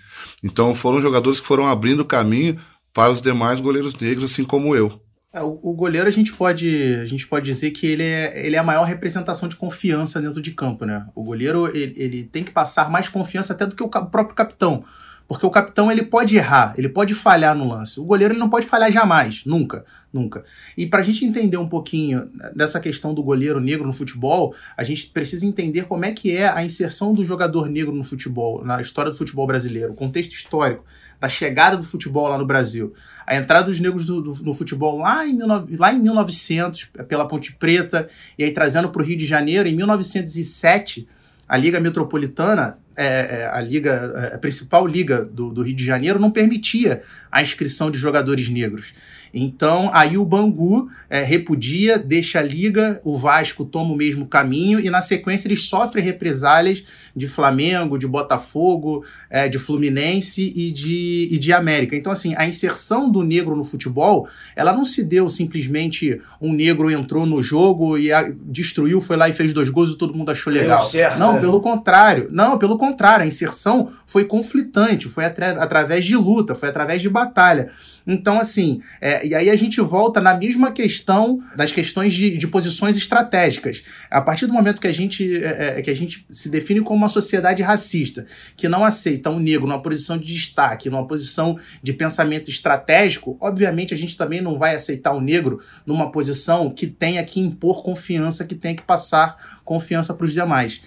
F: Então foram jogadores que foram abrindo caminho para os demais goleiros negros, assim como eu.
E: É, o, o, goleiro a gente pode a gente pode dizer que ele é, ele é a maior representação de confiança dentro de campo, né? O goleiro ele, ele tem que passar mais confiança até do que o próprio capitão. Porque o capitão ele pode errar, ele pode falhar no lance. O goleiro ele não pode falhar jamais, nunca, nunca. E para a gente entender um pouquinho dessa questão do goleiro negro no futebol, a gente precisa entender como é que é a inserção do jogador negro no futebol, na história do futebol brasileiro, o contexto histórico da chegada do futebol lá no Brasil. A entrada dos negros do, do, no futebol lá em, lá em 1900, pela Ponte Preta, e aí trazendo para o Rio de Janeiro, em 1907, a Liga Metropolitana é, é, a liga, é, a principal liga do, do, Rio de Janeiro não permitia a inscrição de jogadores negros. Então, aí o Bangu é, repudia, deixa a liga, o Vasco toma o mesmo caminho e, na sequência, eles sofrem represálias de Flamengo, de Botafogo, é, de Fluminense e de, e de América. Então, assim, a inserção do negro no futebol, ela não se deu simplesmente um negro entrou no jogo e a, destruiu, foi lá e fez dois gols e todo mundo achou legal. Certo, não, né? pelo contrário. Não, pelo contrário. A inserção foi conflitante, foi atra através de luta, foi através de batalha. Então, assim, é, e aí a gente volta na mesma questão das questões de, de posições estratégicas. A partir do momento que a, gente, é, é, que a gente se define como uma sociedade racista, que não aceita um negro numa posição de destaque, numa posição de pensamento estratégico, obviamente a gente também não vai aceitar o negro numa posição que tenha que impor confiança, que tenha que passar confiança para os demais.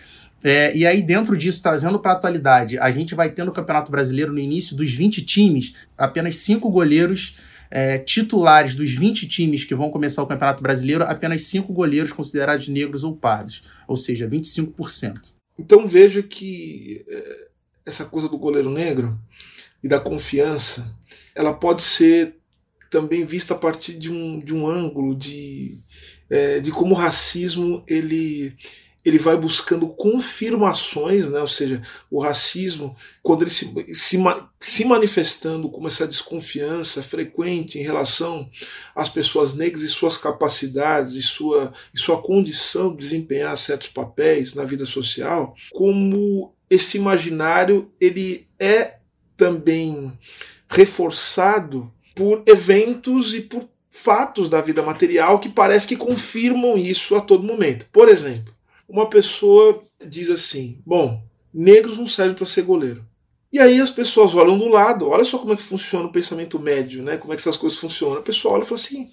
E: É, e aí, dentro disso, trazendo para a atualidade, a gente vai ter no Campeonato Brasileiro, no início dos 20 times, apenas cinco goleiros é, titulares dos 20 times que vão começar o Campeonato Brasileiro, apenas cinco goleiros considerados negros ou pardos, ou seja, 25%.
B: Então veja que é, essa coisa do goleiro negro e da confiança, ela pode ser também vista a partir de um, de um ângulo de, é, de como o racismo ele ele vai buscando confirmações, né? ou seja, o racismo, quando ele se, se, se, manifestando como essa desconfiança frequente em relação às pessoas negras e suas capacidades e sua, e sua condição de desempenhar certos papéis na vida social, como esse imaginário ele é também reforçado por eventos e por fatos da vida material que parece que confirmam isso a todo momento. Por exemplo, uma pessoa diz assim: bom, negros não servem para ser goleiro. E aí as pessoas olham do lado, olha só como é que funciona o pensamento médio, né? Como é que essas coisas funcionam. A pessoa olha e fala assim: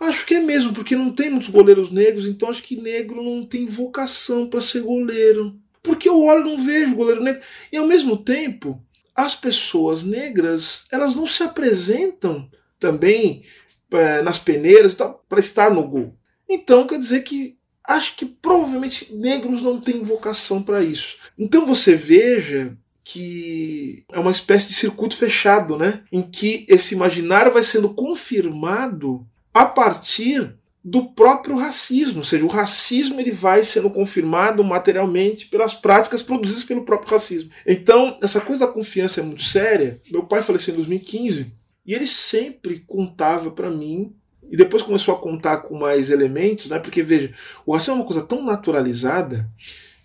B: acho que é mesmo, porque não tem muitos goleiros negros, então acho que negro não tem vocação para ser goleiro. Porque eu olho e não vejo goleiro negro. E ao mesmo tempo, as pessoas negras, elas não se apresentam também é, nas peneiras para estar no gol. Então quer dizer que acho que provavelmente negros não têm vocação para isso. Então você veja que é uma espécie de circuito fechado, né? Em que esse imaginário vai sendo confirmado a partir do próprio racismo, ou seja, o racismo ele vai sendo confirmado materialmente pelas práticas produzidas pelo próprio racismo. Então, essa coisa da confiança é muito séria. Meu pai faleceu em 2015 e ele sempre contava para mim e depois começou a contar com mais elementos, né? Porque veja, o racismo é uma coisa tão naturalizada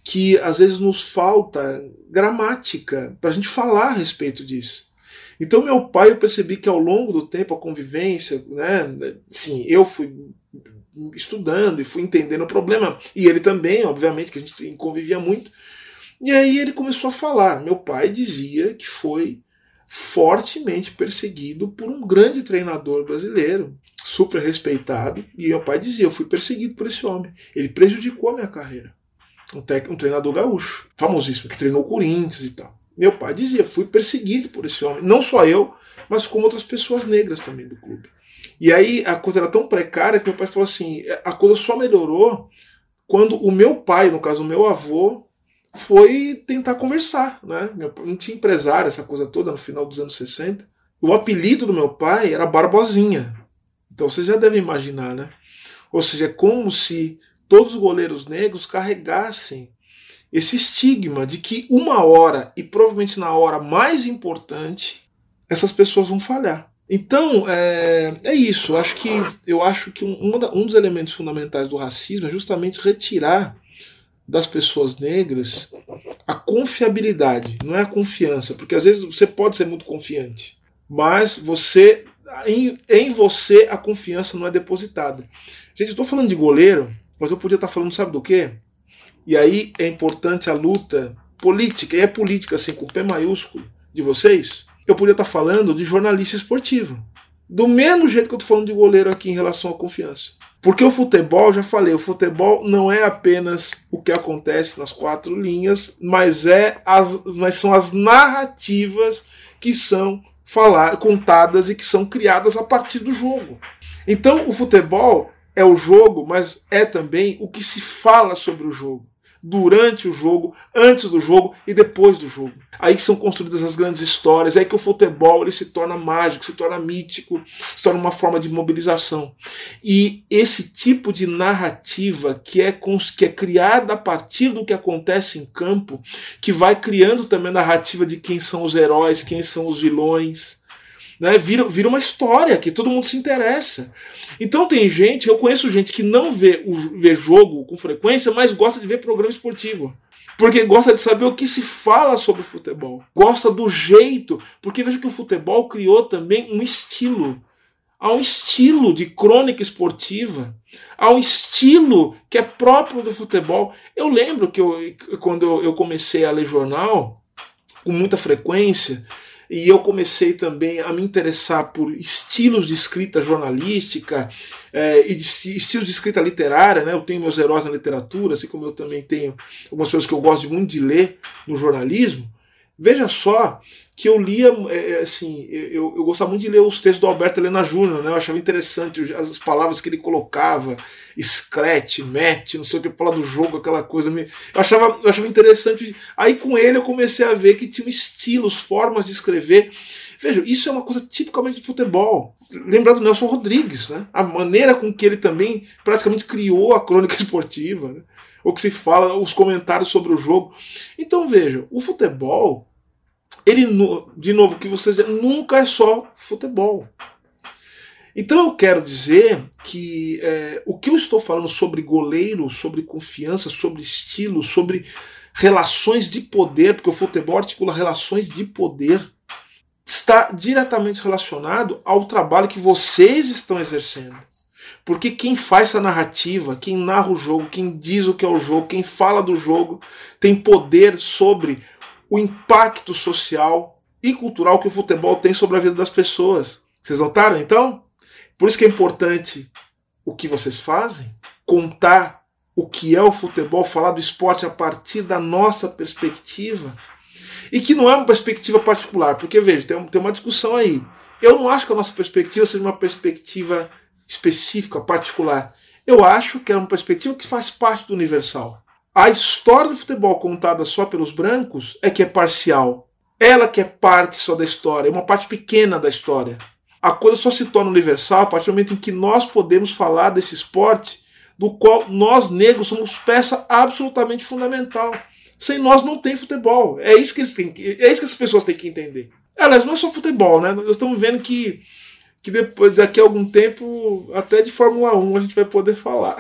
B: que às vezes nos falta gramática para a gente falar a respeito disso. Então meu pai eu percebi que ao longo do tempo a convivência, né? Sim, eu fui estudando e fui entendendo o problema e ele também, obviamente, que a gente convivia muito. E aí ele começou a falar. Meu pai dizia que foi fortemente perseguido por um grande treinador brasileiro, super respeitado, e meu pai dizia: Eu fui perseguido por esse homem. Ele prejudicou a minha carreira. Um, tec, um treinador gaúcho, famosíssimo, que treinou Corinthians e tal. Meu pai dizia, fui perseguido por esse homem. Não só eu, mas como outras pessoas negras também do clube. E aí a coisa era tão precária que meu pai falou assim: a coisa só melhorou quando o meu pai, no caso o meu avô, foi tentar conversar. Né? Meu pai não tinha empresário, essa coisa toda, no final dos anos 60. O apelido do meu pai era Barbosinha. Então você já deve imaginar, né? Ou seja, é como se todos os goleiros negros carregassem esse estigma de que uma hora, e provavelmente na hora mais importante, essas pessoas vão falhar. Então, é, é isso. Eu acho que, eu acho que um, um dos elementos fundamentais do racismo é justamente retirar das pessoas negras a confiabilidade, não é a confiança, porque às vezes você pode ser muito confiante, mas você em, em você a confiança não é depositada. Gente, eu estou falando de goleiro, mas eu podia estar falando, sabe do quê? E aí é importante a luta política, e é política assim, com P maiúsculo, de vocês. Eu podia estar falando de jornalista esportivo. Do mesmo jeito que eu estou falando de goleiro aqui em relação à confiança. Porque o futebol, já falei, o futebol não é apenas o que acontece nas quatro linhas, mas, é as, mas são as narrativas que são falar, contadas e que são criadas a partir do jogo. Então o futebol é o jogo, mas é também o que se fala sobre o jogo durante o jogo, antes do jogo e depois do jogo. Aí que são construídas as grandes histórias, aí que o futebol ele se torna mágico, se torna mítico, se torna uma forma de mobilização. E esse tipo de narrativa que é, que é criada a partir do que acontece em campo, que vai criando também a narrativa de quem são os heróis, quem são os vilões, né, vira, vira uma história que todo mundo se interessa. Então tem gente, eu conheço gente que não vê, vê jogo com frequência, mas gosta de ver programa esportivo. Porque gosta de saber o que se fala sobre futebol. Gosta do jeito. Porque veja que o futebol criou também um estilo. Há um estilo de crônica esportiva. Há um estilo que é próprio do futebol. Eu lembro que eu, quando eu comecei a ler jornal, com muita frequência, e eu comecei também a me interessar por estilos de escrita jornalística é, e de, estilos de escrita literária. Né? Eu tenho meus heróis na literatura, assim como eu também tenho algumas coisas que eu gosto muito de ler no jornalismo. Veja só que eu lia, é, é, assim, eu, eu gostava muito de ler os textos do Alberto Helena Júnior, né? eu achava interessante as palavras que ele colocava, scratch, match, não sei o que, falar do jogo, aquela coisa, me, eu, achava, eu achava interessante. Aí com ele eu comecei a ver que tinha estilos, formas de escrever. Veja, isso é uma coisa tipicamente de futebol. Lembrar do Nelson Rodrigues, né? a maneira com que ele também praticamente criou a crônica esportiva, né? o que se fala, os comentários sobre o jogo. Então veja, o futebol ele, de novo, que vocês nunca é só futebol. Então eu quero dizer que é, o que eu estou falando sobre goleiro, sobre confiança, sobre estilo, sobre relações de poder, porque o futebol articula relações de poder, está diretamente relacionado ao trabalho que vocês estão exercendo. Porque quem faz essa narrativa, quem narra o jogo, quem diz o que é o jogo, quem fala do jogo, tem poder sobre o impacto social e cultural que o futebol tem sobre a vida das pessoas. Vocês notaram então? Por isso que é importante o que vocês fazem, contar o que é o futebol, falar do esporte a partir da nossa perspectiva. E que não é uma perspectiva particular, porque veja, tem, tem uma discussão aí. Eu não acho que a nossa perspectiva seja uma perspectiva específica, particular. Eu acho que é uma perspectiva que faz parte do universal. A história do futebol contada só pelos brancos é que é parcial. Ela que é parte só da história, é uma parte pequena da história. A coisa só se torna universal a partir do momento em que nós podemos falar desse esporte do qual nós negros somos peça absolutamente fundamental. Sem nós não tem futebol. É isso que eles têm, é isso que as pessoas têm que entender. Aliás, não é só futebol, né? Nós estamos vendo que que depois, daqui a algum tempo, até de Fórmula 1 a gente vai poder falar.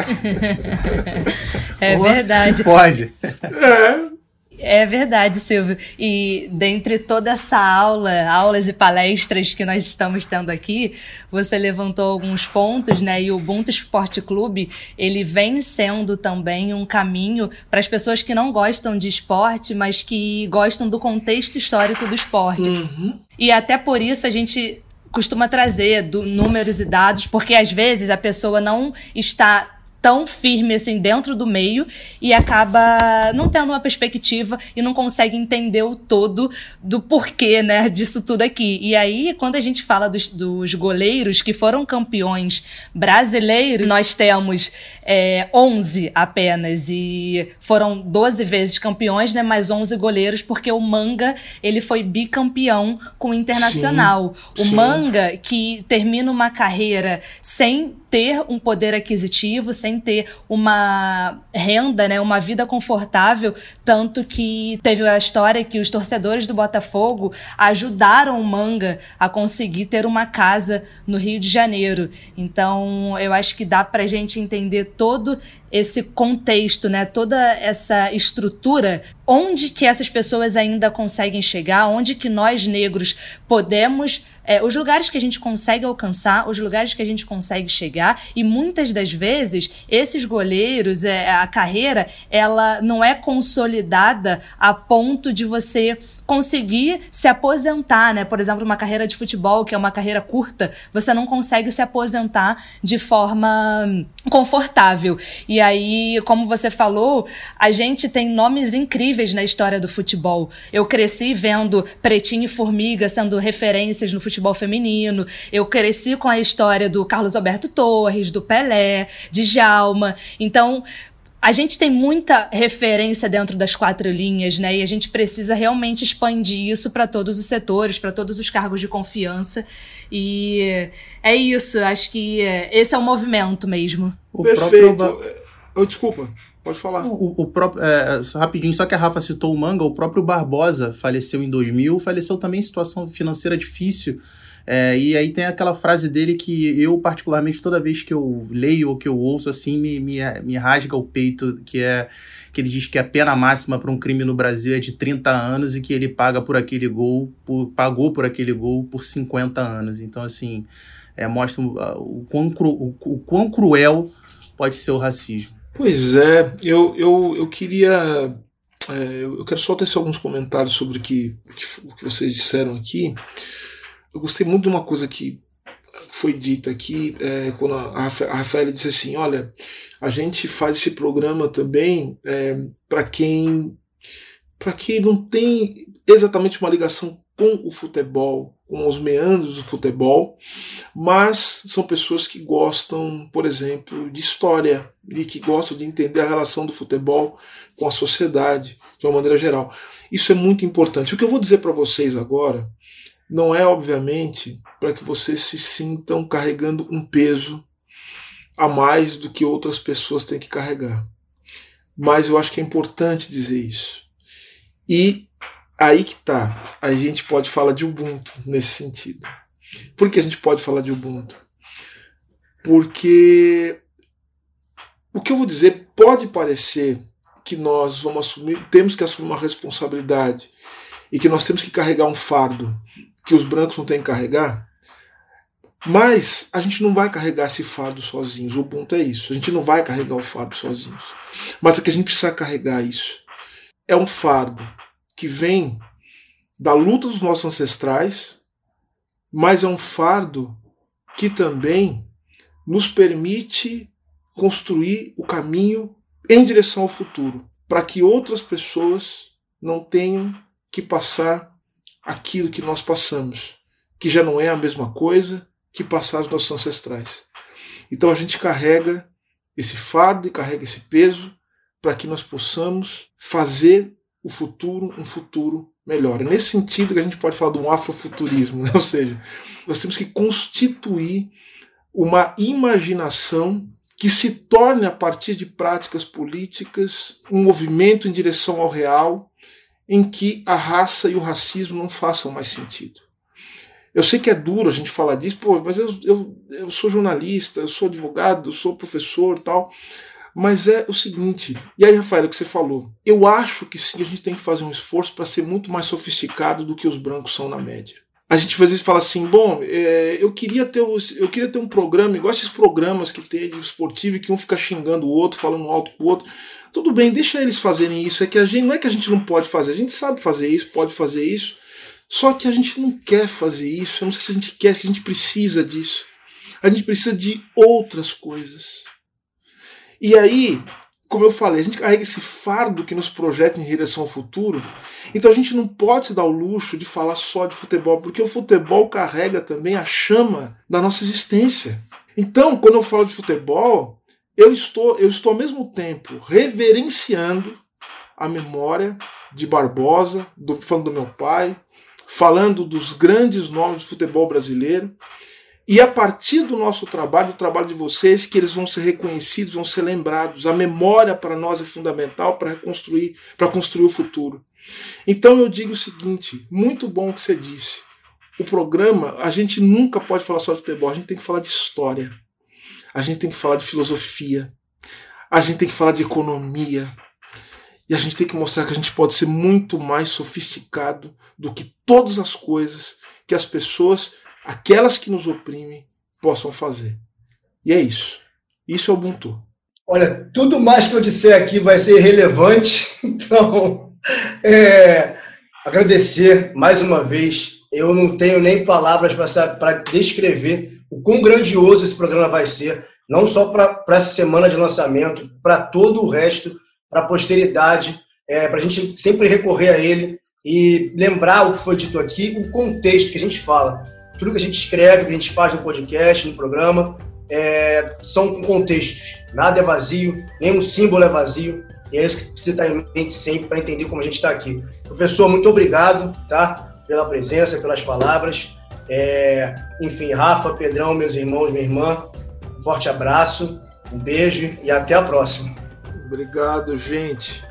D: é verdade.
E: Se pode.
D: É. É verdade, Silvio. E dentre toda essa aula, aulas e palestras que nós estamos tendo aqui, você levantou alguns pontos, né? E o Ubuntu Esporte Clube, ele vem sendo também um caminho para as pessoas que não gostam de esporte, mas que gostam do contexto histórico do esporte. Uhum. E até por isso a gente costuma trazer do, números e dados, porque às vezes a pessoa não está tão firme assim dentro do meio e acaba não tendo uma perspectiva e não consegue entender o todo do porquê, né, disso tudo aqui. E aí, quando a gente fala dos, dos goleiros que foram campeões brasileiros, nós temos é, 11 apenas e foram 12 vezes campeões, né, mais 11 goleiros, porque o Manga, ele foi bicampeão com o Internacional. Sim, o sim. Manga, que termina uma carreira sem ter um poder aquisitivo, sem ter uma renda, né, uma vida confortável, tanto que teve a história que os torcedores do Botafogo ajudaram o Manga a conseguir ter uma casa no Rio de Janeiro. Então, eu acho que dá pra gente entender todo esse contexto, né, toda essa estrutura, onde que essas pessoas ainda conseguem chegar, onde que nós negros podemos é, os lugares que a gente consegue alcançar, os lugares que a gente consegue chegar, e muitas das vezes esses goleiros, é, a carreira, ela não é consolidada a ponto de você conseguir se aposentar, né? Por exemplo, uma carreira de futebol, que é uma carreira curta, você não consegue se aposentar de forma confortável. E aí, como você falou, a gente tem nomes incríveis na história do futebol. Eu cresci vendo Pretinho e Formiga sendo referências no futebol feminino. Eu cresci com a história do Carlos Alberto Torres, do Pelé, de Jalma. Então, a gente tem muita referência dentro das quatro linhas, né? E a gente precisa realmente expandir isso para todos os setores, para todos os cargos de confiança. E é isso, acho que esse é o movimento mesmo.
B: O Perfeito. Próprio... Oh, desculpa. Pode falar.
E: O, o próprio, é, rapidinho, só que a Rafa citou o manga, o próprio Barbosa faleceu em 2000, faleceu também em situação financeira difícil. É, e aí tem aquela frase dele que eu, particularmente, toda vez que eu leio ou que eu ouço, assim, me, me, me rasga o peito, que é que ele diz que a pena máxima para um crime no Brasil é de 30 anos e que ele paga por aquele gol, por, pagou por aquele gol por 50 anos. Então, assim, é, mostra o, quão cru, o, o quão cruel pode ser o racismo.
B: Pois é, eu, eu, eu queria. É, eu quero só tecer alguns comentários sobre o que, o que vocês disseram aqui eu gostei muito de uma coisa que foi dita aqui, é, quando a, Rafaela disse assim: olha, a gente faz esse programa também é, para quem para quem não tem exatamente uma ligação com o futebol, com os meandros do futebol, mas são pessoas que gostam, por exemplo, de história e que gostam de entender a relação do futebol com a sociedade de uma maneira geral. Isso é muito importante. O que eu vou dizer para vocês agora não é, obviamente, para que vocês se sintam carregando um peso a mais do que outras pessoas têm que carregar. Mas eu acho que é importante dizer isso. E aí que tá. A gente pode falar de Ubuntu nesse sentido. Por que a gente pode falar de Ubuntu? Porque o que eu vou dizer pode parecer que nós vamos assumir, temos que assumir uma responsabilidade e que nós temos que carregar um fardo que os brancos não têm que carregar, mas a gente não vai carregar esse fardo sozinhos. O ponto é isso. A gente não vai carregar o fardo sozinhos. Mas é que a gente precisa carregar isso. É um fardo que vem da luta dos nossos ancestrais, mas é um fardo que também nos permite construir o caminho em direção ao futuro, para que outras pessoas não tenham que passar aquilo que nós passamos, que já não é a mesma coisa que passar os nossos ancestrais. Então a gente carrega esse fardo e carrega esse peso para que nós possamos fazer o futuro um futuro melhor. É nesse sentido que a gente pode falar do afrofuturismo, né? ou seja, nós temos que constituir uma imaginação que se torne, a partir de práticas políticas, um movimento em direção ao real, em que a raça e o racismo não façam mais sentido. Eu sei que é duro a gente falar disso, pô, mas eu, eu, eu sou jornalista, eu sou advogado, eu sou professor tal. Mas é o seguinte, e aí, Rafael, o que você falou? Eu acho que sim, a gente tem que fazer um esforço para ser muito mais sofisticado do que os brancos são na média. A gente às vezes fala assim, bom, é, eu, queria ter eu queria ter um programa, igual esses programas que tem de esportivo, que um fica xingando o outro, falando alto com o outro. Tudo bem, deixa eles fazerem isso. É que a gente não é que a gente não pode fazer, a gente sabe fazer isso, pode fazer isso. Só que a gente não quer fazer isso. Eu não sei se a gente quer, que a gente precisa disso. A gente precisa de outras coisas. E aí, como eu falei, a gente carrega esse fardo que nos projeta em direção ao futuro. Então a gente não pode se dar o luxo de falar só de futebol, porque o futebol carrega também a chama da nossa existência. Então, quando eu falo de futebol, eu estou, eu estou ao mesmo tempo reverenciando a memória de Barbosa, do, falando do meu pai, falando dos grandes nomes do futebol brasileiro. E a partir do nosso trabalho, do trabalho de vocês, que eles vão ser reconhecidos, vão ser lembrados. A memória para nós é fundamental para reconstruir, para construir o futuro. Então eu digo o seguinte: muito bom o que você disse. O programa, a gente nunca pode falar só de futebol, a gente tem que falar de história. A gente tem que falar de filosofia. A gente tem que falar de economia. E a gente tem que mostrar que a gente pode ser muito mais sofisticado do que todas as coisas que as pessoas, aquelas que nos oprimem, possam fazer. E é isso. Isso é o Ubuntu.
C: Olha, tudo mais que eu disser aqui vai ser relevante. Então, é, agradecer mais uma vez. Eu não tenho nem palavras para descrever o quão grandioso esse programa vai ser, não só para essa semana de lançamento, para todo o resto para a posteridade, é, para a gente sempre recorrer a ele e lembrar o que foi dito aqui, o contexto que a gente fala. Tudo que a gente escreve, que a gente faz no podcast, no programa, é, são com contextos. Nada é vazio, nenhum símbolo é vazio. E é isso que precisa estar em mente sempre para entender como a gente está aqui. Professor, muito obrigado tá, pela presença, pelas palavras. É, enfim, Rafa, Pedrão, meus irmãos, minha irmã, um forte abraço, um beijo e até a próxima.
B: Obrigado, gente.